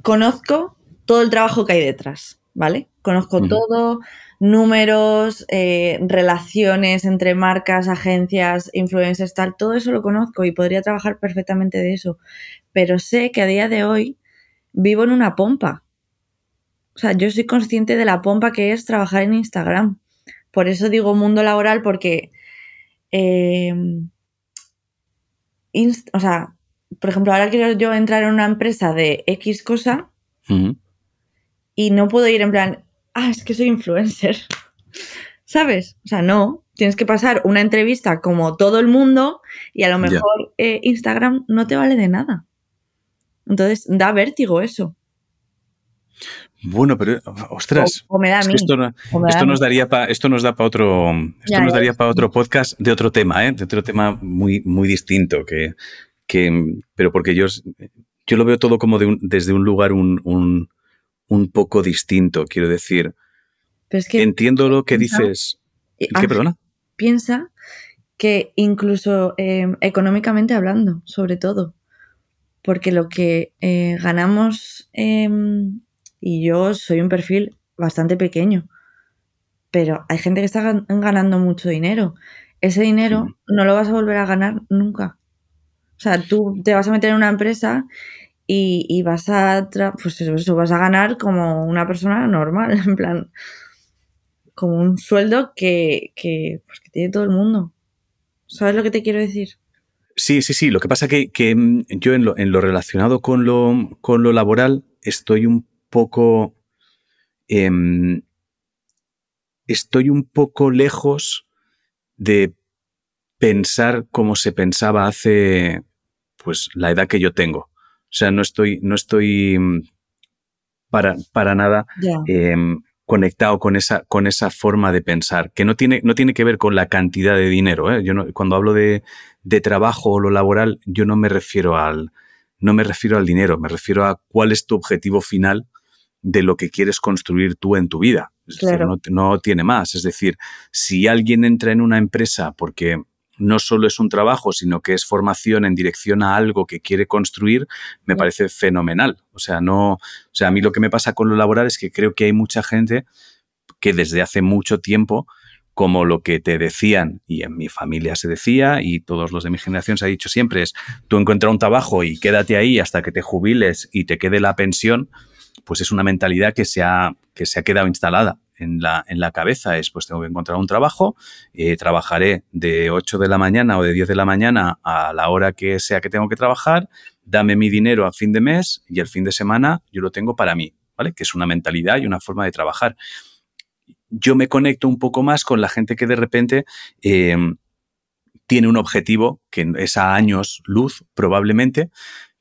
conozco todo el trabajo que hay detrás, ¿vale? Conozco todo, números, eh, relaciones entre marcas, agencias, influencers, tal, todo eso lo conozco y podría trabajar perfectamente de eso. Pero sé que a día de hoy vivo en una pompa. O sea, yo soy consciente de la pompa que es trabajar en Instagram. Por eso digo mundo laboral, porque. Eh, o sea, por ejemplo, ahora quiero yo entrar en una empresa de X cosa y no puedo ir en plan, ah, es que soy influencer. ¿Sabes? O sea, no. Tienes que pasar una entrevista como todo el mundo y a lo mejor eh, Instagram no te vale de nada. Entonces da vértigo eso. Bueno, pero ostras, esto, nos daría esto nos da para otro, esto nos daría para otro podcast de otro tema, ¿eh? de otro tema muy, muy distinto, que, que, pero porque yo, yo lo veo todo como desde un lugar un, un poco distinto, quiero decir. Entiendo lo que dices. ¿Qué, perdona? Piensa que incluso em, económicamente hablando, sobre todo, porque lo que eh, ganamos, em, y yo soy un perfil bastante pequeño, pero hay gente que está ganando mucho dinero. Ese dinero no lo vas a volver a ganar nunca. O sea, tú te vas a meter en una empresa y, vas a pues eso, vas a ganar como una persona normal, en plan, como un sueldo que, que, pues que tiene todo el mundo. ¿Sabes lo que te quiero decir? Sí, sí, sí. Lo que pasa que, que mm, yo en lo, en lo relacionado con lo, con lo laboral estoy un poco. Em, estoy un poco lejos de pensar como se pensaba hace pues la edad que yo tengo. O sea, no estoy, no estoy mm, para, para nada em, conectado con esa, con esa forma de pensar, que no tiene, no tiene que ver con la cantidad de dinero. ¿eh? Yo no, cuando hablo de, de, trabajo o lo laboral, yo no me refiero al, no me refiero al dinero, me refiero a cuál es tu objetivo final de lo que quieres construir tú en tu vida. no, no, tiene más. Es decir, si alguien entra en una empresa porque no solo es un trabajo, sino que es formación en dirección a algo que quiere construir, me parece fenomenal. O sea, no, o sea, a mí lo que me pasa con lo laboral es que creo que hay mucha gente que desde hace mucho tiempo, como lo que te decían, y en mi familia se decía, y todos los de mi generación se ha dicho siempre, es tú encuentra un trabajo y quédate ahí hasta que te jubiles y te quede la pensión, pues es una mentalidad que se ha, que se ha quedado instalada en la, en la cabeza es, pues tengo que encontrar un trabajo, eh, trabajaré de 8 de la mañana o de 10 de la mañana a la hora que sea que tengo que trabajar, dame mi dinero a fin de mes y el fin de semana yo lo tengo para mí, ¿vale? Que es una mentalidad y una forma de trabajar. Yo me conecto un poco más con la gente que de repente... Em, tiene un objetivo que es a años luz probablemente,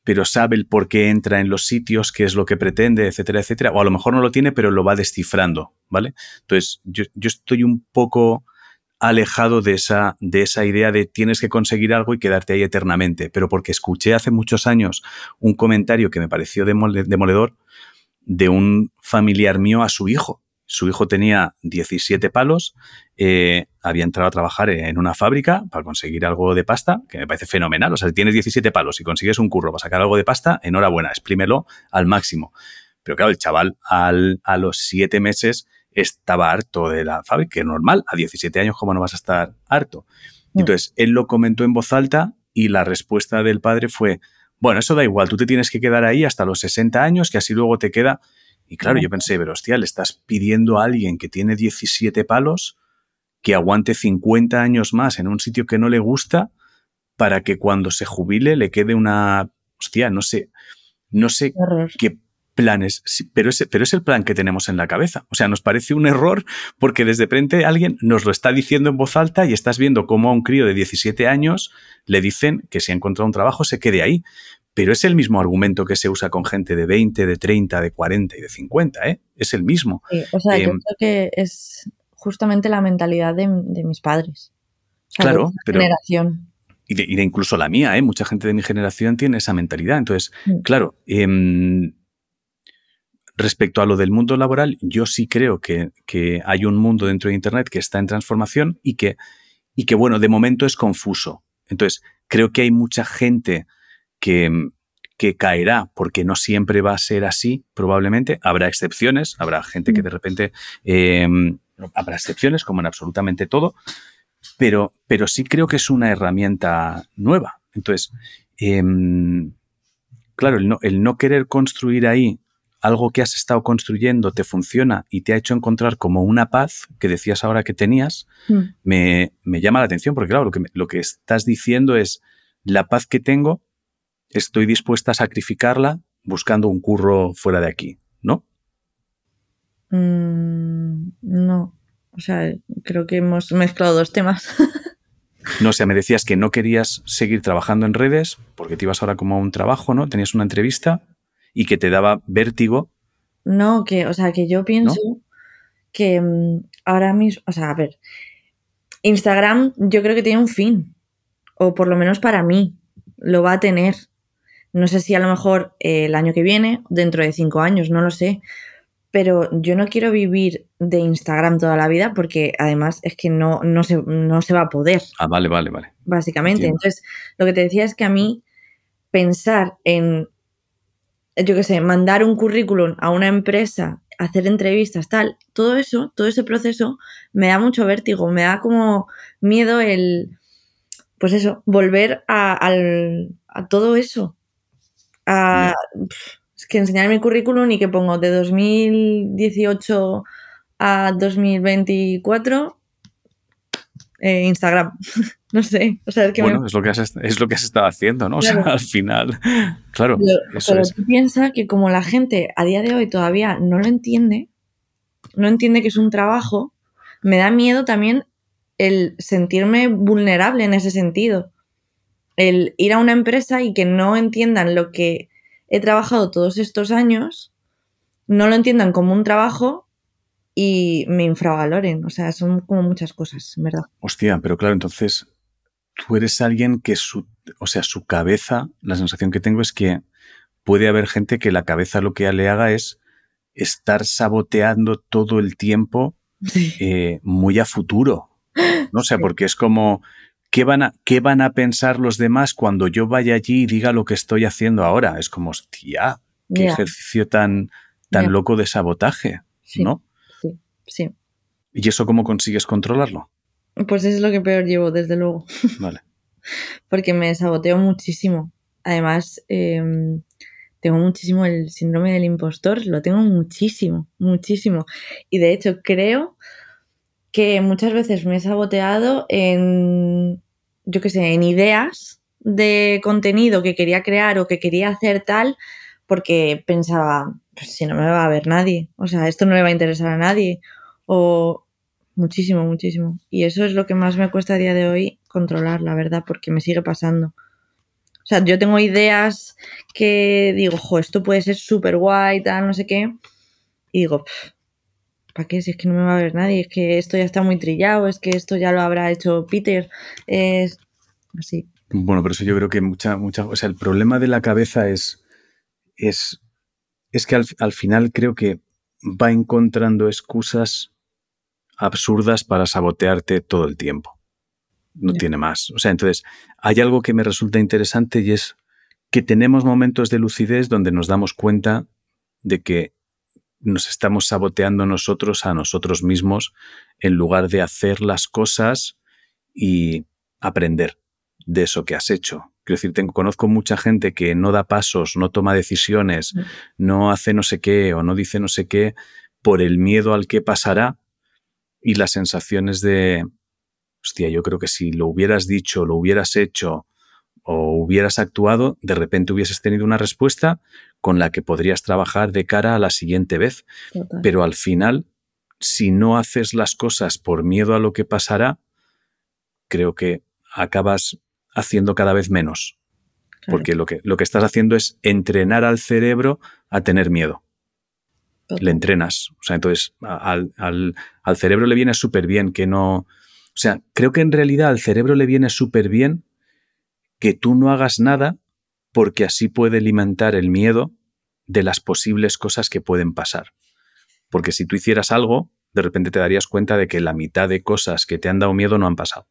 pero sabe el por qué entra en los sitios, qué es lo que pretende, etcétera, etcétera. O a lo mejor no lo tiene, pero lo va descifrando, ¿vale? Entonces, yo, estoy un poco alejado de esa, de esa idea de tienes que conseguir algo y quedarte ahí eternamente, pero porque escuché hace muchos años un comentario que me pareció demoledor de un familiar mío a su hijo. Su hijo tenía 17 palos, eh, había entrado a trabajar en una fábrica para conseguir algo de pasta, que me parece fenomenal. O sea, si tienes 17 palos y consigues un curro para sacar algo de pasta, enhorabuena, exprímelo al máximo. Pero claro, el chaval al, a los siete meses estaba harto de la fábrica, que normal, a 17 años, ¿cómo no vas a estar harto? Mm. Entonces, él lo comentó en voz alta y la respuesta del padre fue, bueno, eso da igual, tú te tienes que quedar ahí hasta los 60 años, que así luego te queda. Y claro, yo pensé, pero hostia, le estás pidiendo a alguien que tiene 17 palos que aguante 50 años más en un sitio que no le gusta para que cuando se jubile le quede una, hostia, no sé, no sé Horror. qué planes, pero es, pero es el plan que tenemos en la cabeza. O sea, nos parece un error porque desde frente alguien nos lo está diciendo en voz alta y estás viendo cómo a un crío de 17 años le dicen que si ha encontrado un trabajo se quede ahí. Pero es el mismo argumento que se usa con gente de 20, de 30, de 40 y de 50, ¿eh? Es el mismo. Sí, o sea, yo Em, creo que es justamente la mentalidad de, de mis padres. O sea, de Claro, pero- generación. Y de, y de incluso la mía, ¿eh? Mucha gente de mi generación tiene esa mentalidad. Entonces, Mm. claro, em, respecto a lo del mundo laboral, yo sí creo que, que hay un mundo dentro de Internet que está en transformación y que, y que, bueno, de momento es confuso. Entonces, creo que hay mucha gente que, que caerá porque no siempre va a ser así, probablemente. Habrá excepciones, habrá gente que de repente... em, habrá excepciones, como en absolutamente todo, pero, pero sí creo que es una herramienta nueva. Entonces, em, claro, el no, el no querer construir ahí algo que has estado construyendo te funciona y te ha hecho encontrar como una paz que decías ahora que tenías, Mm. me, me llama la atención porque, claro, lo que, lo que estás diciendo es la paz que tengo, estoy dispuesta a sacrificarla buscando un curro fuera de aquí, ¿no? Mm, no. O sea, creo que hemos mezclado dos temas. No, o sea, me decías que no querías seguir trabajando en redes porque te ibas ahora como a un trabajo, ¿no? Tenías una entrevista y que te daba vértigo. No, que, o sea, que yo pienso que mm, ahora mismo, o sea, a ver, Instagram yo creo que tiene un fin, o por lo menos para mí, lo va a tener. No sé si a lo mejor eh, el año que viene, dentro de cinco años, no lo sé, pero yo no quiero vivir de Instagram toda la vida porque además es que no, no, se, no se va a poder Ah, vale, vale, vale. básicamente. Entiendo. Entonces, lo que te decía es que a mí pensar en, yo qué sé, mandar un currículum a una empresa, hacer entrevistas, tal, todo eso, todo ese proceso me da mucho vértigo, me da como miedo el, pues eso, volver a, al- a todo eso. A, es que enseñar mi currículum y que pongo de 2018 a 2024 eh, Instagram. no sé, o sea, es que me bueno, es lo que has, es lo que has estado haciendo, ¿no? O sea, al final, claro, Pero, eso pero es. piensas que como la gente a día de hoy todavía no lo entiende, no entiende que es un trabajo, me da miedo también el sentirme vulnerable en ese sentido. El ir a una empresa y que no entiendan lo que he trabajado todos estos años, no lo entiendan como un trabajo y me infravaloren. O sea, son como muchas cosas, en verdad. Hostia, pero claro, entonces tú eres alguien que su, o sea, su cabeza, la sensación que tengo es que puede haber gente que la cabeza lo que le haga es estar saboteando todo el tiempo Sí. eh, muy a futuro. ¿no? O sea, Sí. porque es como, ¿qué van, a, ¿qué van a pensar los demás cuando yo vaya allí y diga lo que estoy haciendo ahora? Es como, hostia, qué ejercicio tan, tan loco de sabotaje, sí, ¿no? sí, sí. ¿Y eso cómo consigues controlarlo? Pues es lo que peor llevo, desde luego. Vale. porque me saboteo muchísimo. Además, em, tengo muchísimo el síndrome del impostor, lo tengo muchísimo, muchísimo. Y de hecho, creo que muchas veces me he saboteado en, yo qué sé, en ideas de contenido que quería crear o que quería hacer tal, porque pensaba, pues si no me va a ver nadie, o sea, esto no le va a interesar a nadie, o muchísimo, muchísimo. Y eso es lo que más me cuesta a día de hoy controlar, la verdad, porque me sigue pasando. O sea, yo tengo ideas que digo, jo, esto puede ser súper guay, tal, no sé qué. Y digo, ¿para qué? Si es que no me va a ver nadie, es que esto ya está muy trillado, es que esto ya lo habrá hecho Peter. Es así. Bueno, pero eso yo creo que mucha, mucha, o sea, el problema de la cabeza es, es, es que al, al final creo que va encontrando excusas absurdas para sabotearte todo el tiempo. No tiene más. O sea, entonces, hay algo que me resulta interesante y es que tenemos momentos de lucidez donde nos damos cuenta de que nos estamos saboteando nosotros a nosotros mismos en lugar de hacer las cosas y aprender de eso que has hecho. Quiero decir, tengo, conozco mucha gente que no da pasos, no toma decisiones, Mm. no hace no sé qué o no dice no sé qué por el miedo al que pasará y las sensaciones de, hostia, yo creo que si lo hubieras dicho, lo hubieras hecho o hubieras actuado, de repente hubieses tenido una respuesta con la que podrías trabajar de cara a la siguiente vez. Total. Pero al final, si no haces las cosas por miedo a lo que pasará, creo que acabas haciendo cada vez menos. Claro, Porque lo que, lo que estás haciendo es entrenar al cerebro a tener miedo. total. Le entrenas. O sea, entonces al, al- al cerebro le viene súper bien que no. O sea, creo que en realidad al cerebro le viene súper bien que tú no hagas nada porque así puede alimentar el miedo de las posibles cosas que pueden pasar. Porque si tú hicieras algo, de repente te darías cuenta de que la mitad de cosas que te han dado miedo no han pasado.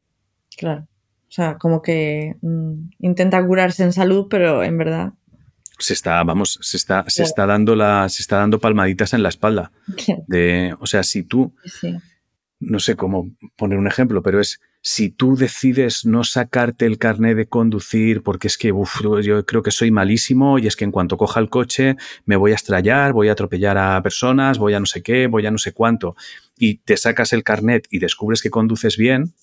Claro. O sea, como que mm, intenta curarse en salud, pero en verdad. Se está, vamos, se está, se Claro. está dando la, se está dando palmaditas en la espalda. De, o sea, si tú, Sí, no sé cómo poner un ejemplo, pero es si tú decides no sacarte el carnet de conducir porque es que uf, yo- creo que soy malísimo y es que en cuanto coja el coche me voy a estrellar, voy a atropellar a personas, voy a no sé qué, voy a no sé cuánto, y te sacas el carnet y descubres que conduces bien,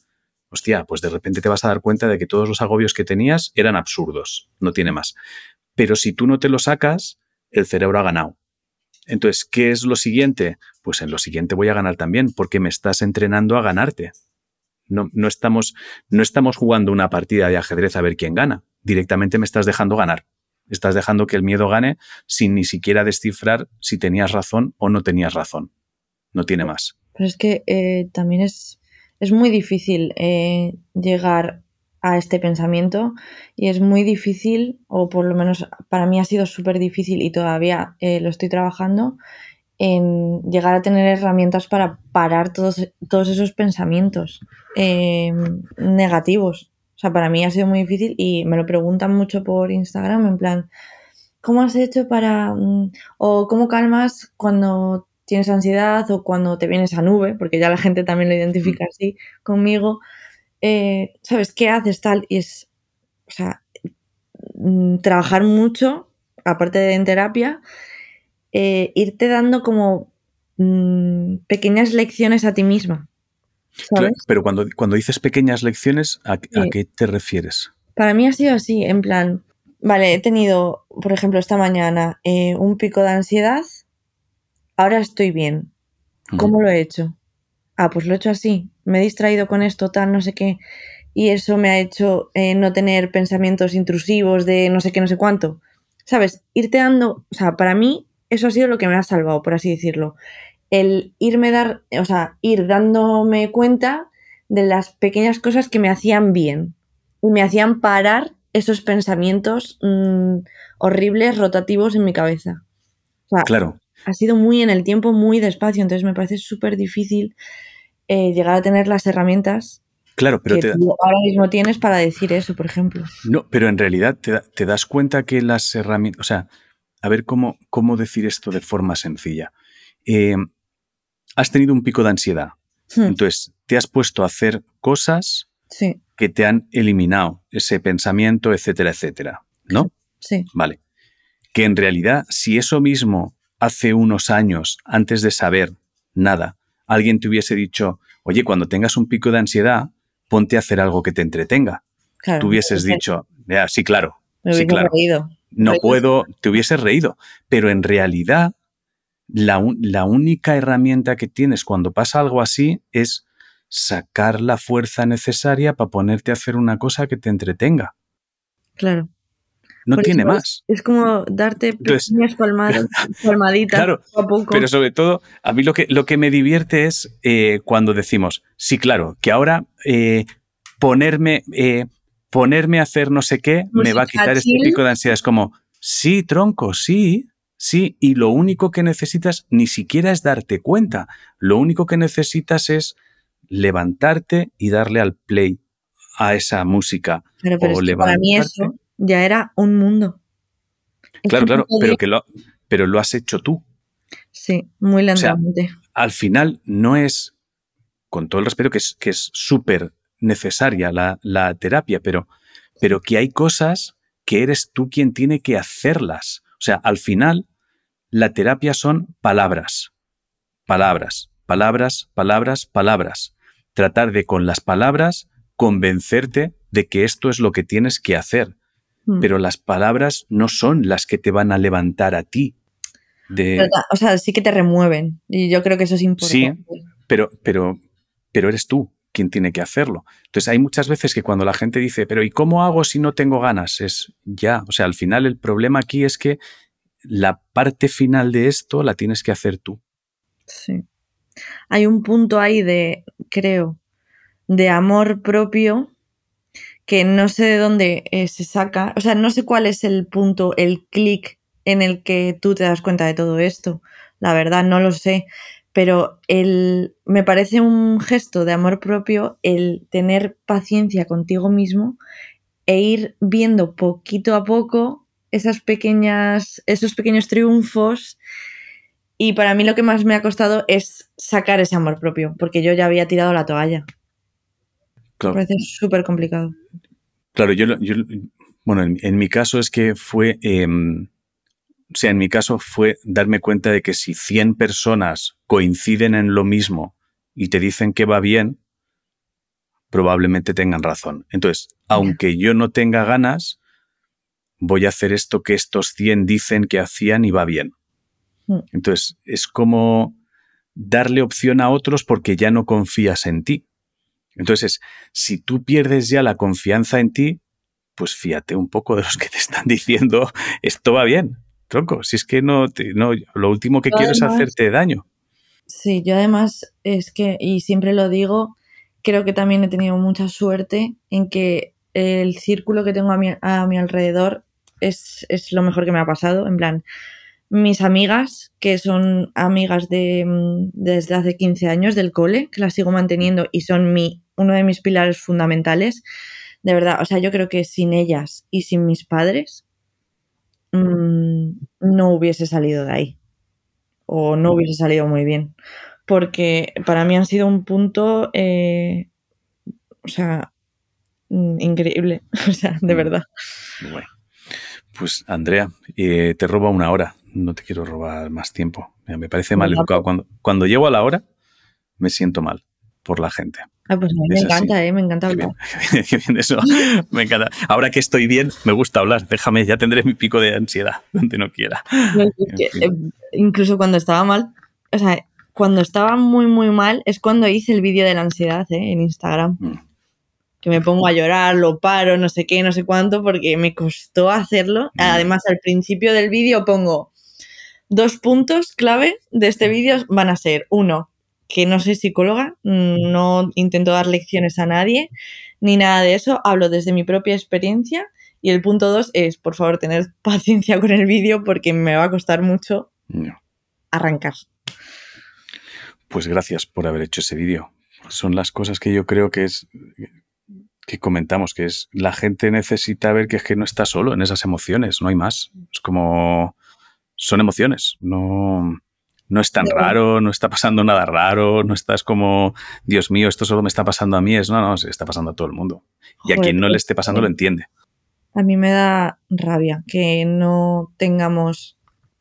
hostia, pues de repente te vas a dar cuenta de que todos los agobios que tenías eran absurdos, no tiene más. Pero si tú no te lo sacas, el cerebro ha ganado. Entonces, ¿qué es lo siguiente? Pues en lo siguiente voy a ganar también, porque me estás entrenando a ganarte. No, no, estamos, no estamos jugando una partida de ajedrez a ver quién gana. Directamente me estás dejando ganar. Estás dejando que el miedo gane sin ni siquiera descifrar si tenías razón o no tenías razón. No tiene más. Pero es que eh, también es, es muy difícil eh, llegar a este pensamiento y es muy difícil, o por lo menos para mí ha sido súper difícil y todavía eh, lo estoy trabajando, en llegar a tener herramientas para parar todos, todos esos pensamientos eh, negativos. O sea, para mí ha sido muy difícil y me lo preguntan mucho por Instagram, en plan, ¿cómo has hecho para... mm, o cómo calmas cuando tienes ansiedad o cuando te vienes a nube, porque ya la gente también lo identifica así conmigo, eh, ¿sabes qué haces tal? Y es, o sea, mm, trabajar mucho, aparte de en terapia, eh, irte dando como mm, pequeñas lecciones a ti misma. Claro, ¿Sabes? pero cuando, cuando dices pequeñas lecciones, ¿a, qué te refieres? Para mí ha sido así, en plan, vale, he tenido, por ejemplo, esta mañana eh, un pico de ansiedad, ahora estoy bien. ¿Cómo lo he hecho? Ah, pues lo he hecho así. Me he distraído con esto, tal, no sé qué. Y eso me ha hecho eh, no tener pensamientos intrusivos de no sé qué, no sé cuánto. ¿Sabes? Irte dando, o sea, para mí eso ha sido lo que me ha salvado, por así decirlo. El irme dar, o sea, ir dándome cuenta de las pequeñas cosas que me hacían bien y me hacían parar esos pensamientos mm, horribles, rotativos en mi cabeza. O sea, Claro, ha sido muy en el tiempo, muy despacio, entonces me parece súper difícil eh, llegar a tener las herramientas claro, pero que te, tú ahora mismo tienes para decir eso, por ejemplo. No, pero en realidad te, da- te das cuenta que las herramientas, o sea, a ver cómo, cómo decir esto de forma sencilla. Eh, has tenido un pico de ansiedad, Hmm, entonces te has puesto a hacer cosas Sí, que te han eliminado ese pensamiento, etcétera, etcétera, ¿no? sí, Vale. Que en realidad, si eso mismo hace unos años, antes de saber nada, alguien te hubiese dicho, oye, cuando tengas un pico de ansiedad, ponte a hacer algo que te entretenga. claro. Tú hubieses Me dicho, "Ya, sí, claro, hubiese sí, claro. reído. No puedo, te hubieses reído. Pero en realidad, la, un- la única herramienta que tienes cuando pasa algo así es sacar la fuerza necesaria para ponerte a hacer una cosa que te entretenga. Claro. No Por tiene más. Es, como darte Entonces, pequeñas palmadas, palmaditas Claro, poco a poco. Pero sobre todo, a mí lo que, lo que me divierte es eh, cuando decimos, sí, claro, que ahora eh, ponerme, eh, ponerme a hacer no sé qué me va a quitar este pico de ansiedad. Es como, sí, tronco, sí, sí, y lo único que necesitas ni siquiera es darte cuenta. Lo único que necesitas es levantarte y darle al play a esa música. Claro, pero o es para mí eso ya era un mundo. Es Claro, claro, pero que lo, pero lo has hecho tú. Sí, muy lentamente. al final no es, con todo el respeto, que es que es súper necesaria la, la, terapia, pero, pero que hay cosas que eres tú quien tiene que hacerlas. O sea, al final, la terapia son palabras, palabras, palabras, palabras, palabras. Tratar de con las palabras convencerte de que esto es lo que tienes que hacer. Mm. Pero las palabras no son las que te van a levantar a ti. De... o sea, sí que te remueven. Y yo creo que eso es importante. Sí, pero, pero, pero eres tú quien tiene que hacerlo. Entonces hay muchas veces que cuando la gente dice, pero ¿y cómo hago si no tengo ganas? Es ya, o sea, al final el problema aquí es que la parte final de esto la tienes que hacer tú. Sí. Hay un punto ahí de, creo, de amor propio que no sé de dónde eh, se saca, o sea, no sé cuál es el punto, el clic en el que tú te das cuenta de todo esto. La verdad, no lo sé. Pero el, me parece un gesto de amor propio el tener paciencia contigo mismo e ir viendo poquito a poco esas pequeñas, esos pequeños triunfos. Y para mí lo que más me ha costado es sacar ese amor propio, porque yo ya había tirado la toalla. Me parece súper complicado. Claro, yo, bueno, en, mi caso es que fue, em, o sea, en mi caso fue darme cuenta de que si 100 personas coinciden en lo mismo y te dicen que va bien, probablemente tengan razón. Entonces, aunque yo no tenga ganas, voy a hacer esto que estos 100 dicen que hacían y va bien. Mm. Entonces, es como darle opción a otros porque ya no confías en ti. Entonces, si tú pierdes ya la confianza en ti, pues fíjate un poco de los que te están diciendo, esto va bien, tronco, si es que no, no lo último que quiero es hacerte daño. Sí, yo además es que, y siempre lo digo, creo que también he tenido mucha suerte en que el círculo que tengo a mi, a mi alrededor es, es lo mejor que me ha pasado, en plan, mis amigas, que son amigas de, mm, desde hace 15 años del cole, que las sigo manteniendo y son mi uno de mis pilares fundamentales. De verdad, o sea, yo creo que sin ellas y sin mis padres mm, no hubiese salido de ahí. O no hubiese salido muy bien. Porque para mí han sido un punto, eh, o sea, mm, increíble. O sea, de mm. verdad. Bueno. Pues Andrea, eh, te robo una hora. No te quiero robar más tiempo. Me parece mal educado. Cuando, cuando llego a la hora, me siento mal por la gente. Ah, pues a mí me encanta, ¿eh? me encanta hablar. Qué bien, eso, me encanta. Ahora que estoy bien, me gusta hablar. Déjame, ya tendré mi pico de ansiedad donde no quiera. Eh, incluso cuando estaba mal, o sea, cuando estaba muy, muy mal, es cuando hice el vídeo de la ansiedad ¿eh? en Instagram. Mm. Que me pongo a llorar, lo paro, no sé qué, no sé cuánto, porque me costó hacerlo. Mm. Además, al principio del vídeo pongo dos puntos clave de este vídeo van a ser, uno, que no soy psicóloga, no intento dar lecciones a nadie, ni nada de eso, hablo desde mi propia experiencia. Y el punto dos es, por favor, tener paciencia con el vídeo porque me va a costar mucho arrancar. Pues gracias por haber hecho ese vídeo. Son las cosas que yo creo que es que comentamos, que es la gente necesita ver que es que no está solo en esas emociones, no hay más. Es como son emociones, no no es tan raro, no está pasando nada raro, no estás como, Dios mío, esto solo me está pasando a mí, es no, no, se está pasando a todo el mundo. Y a quien no le esté pasando lo entiende. A mí me da rabia que no tengamos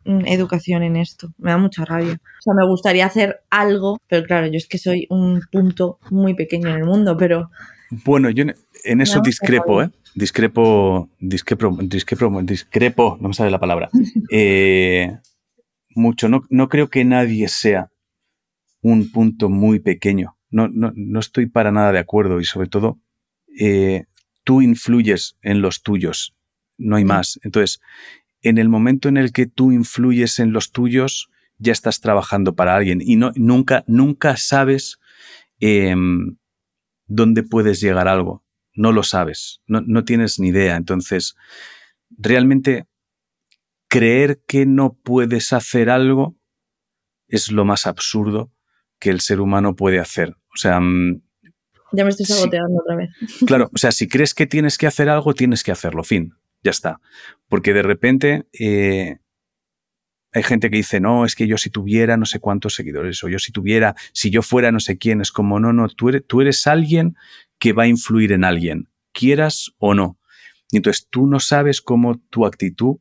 mm, educación en esto. Me da mucha rabia. O sea, me gustaría hacer algo, pero claro, yo es que soy un punto muy pequeño en el mundo, pero... Bueno, yo en eso discrepo, ¿eh? Discrepo, discrepo, discrepo, discrepo, no me sale la palabra. Eh, mucho. No, no creo que nadie sea un punto muy pequeño. No, no, no estoy para nada de acuerdo y sobre todo eh, tú influyes en los tuyos, no hay más. Entonces, en el momento en el que tú influyes en los tuyos, ya estás trabajando para alguien y no, nunca, nunca sabes em, dónde puedes llegar a algo. No lo sabes, no, no tienes ni idea. Entonces, realmente creer que no puedes hacer algo es lo más absurdo que el ser humano puede hacer. O sea... Mm, ya me estoy saboteando otra vez. Claro, o sea, si crees que tienes que hacer algo, tienes que hacerlo, fin, ya está. Porque de repente, eh, hay gente que dice, no, es que yo si tuviera no sé cuántos seguidores, o yo si tuviera, si yo fuera no sé quién, es como, no, no, tú eres, tú eres alguien que va a influir en alguien, quieras o no. Y entonces tú no sabes cómo tu actitud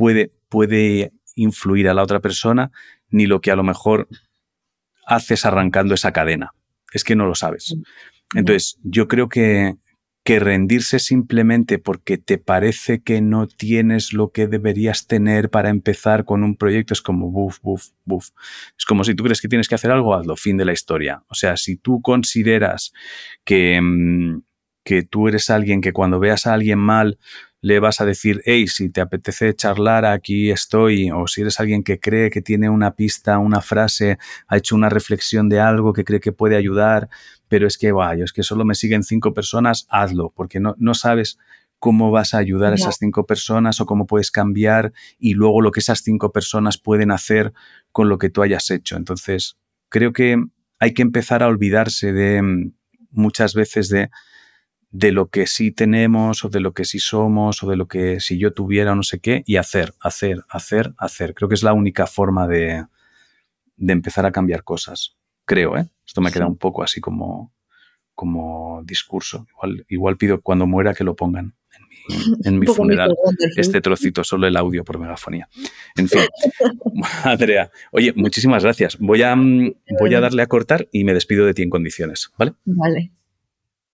puede, puede influir a la otra persona, ni lo que a lo mejor haces arrancando esa cadena. Es que no lo sabes. Mm, entonces, yo creo que, que rendirse simplemente porque te parece que no tienes lo que deberías tener para empezar con un proyecto es como buf, buf, buf. Es como si tú crees que tienes que hacer algo, hazlo, fin de la historia. O sea, si tú consideras que, mm, que tú eres alguien que cuando veas a alguien mal le vas a decir, hey, si te apetece charlar, aquí estoy, o si eres alguien que cree que tiene una pista, una frase, ha hecho una reflexión de algo que cree que puede ayudar, pero es que, vaya, es que solo me siguen cinco personas, hazlo, porque no, no sabes cómo vas a ayudar a esas cinco personas o cómo puedes cambiar y luego lo que esas cinco personas pueden hacer con lo que tú hayas hecho. Entonces, creo que hay que empezar a olvidarse de mm, muchas veces de, de lo que sí tenemos o de lo que sí somos o de lo que si yo tuviera o no sé qué y hacer, hacer, hacer, hacer. Creo que es la única forma de, de empezar a cambiar cosas creo, ¿eh? Esto me queda un poco así como, como discurso. Igual, igual pido cuando muera que lo pongan en mi, funeral. Este trocito, solo el audio por megafonía. En fin, Andrea, oye, muchísimas gracias. Voy a, mm, voy a darle a cortar y me despido de ti en condiciones, ¿vale? Vale.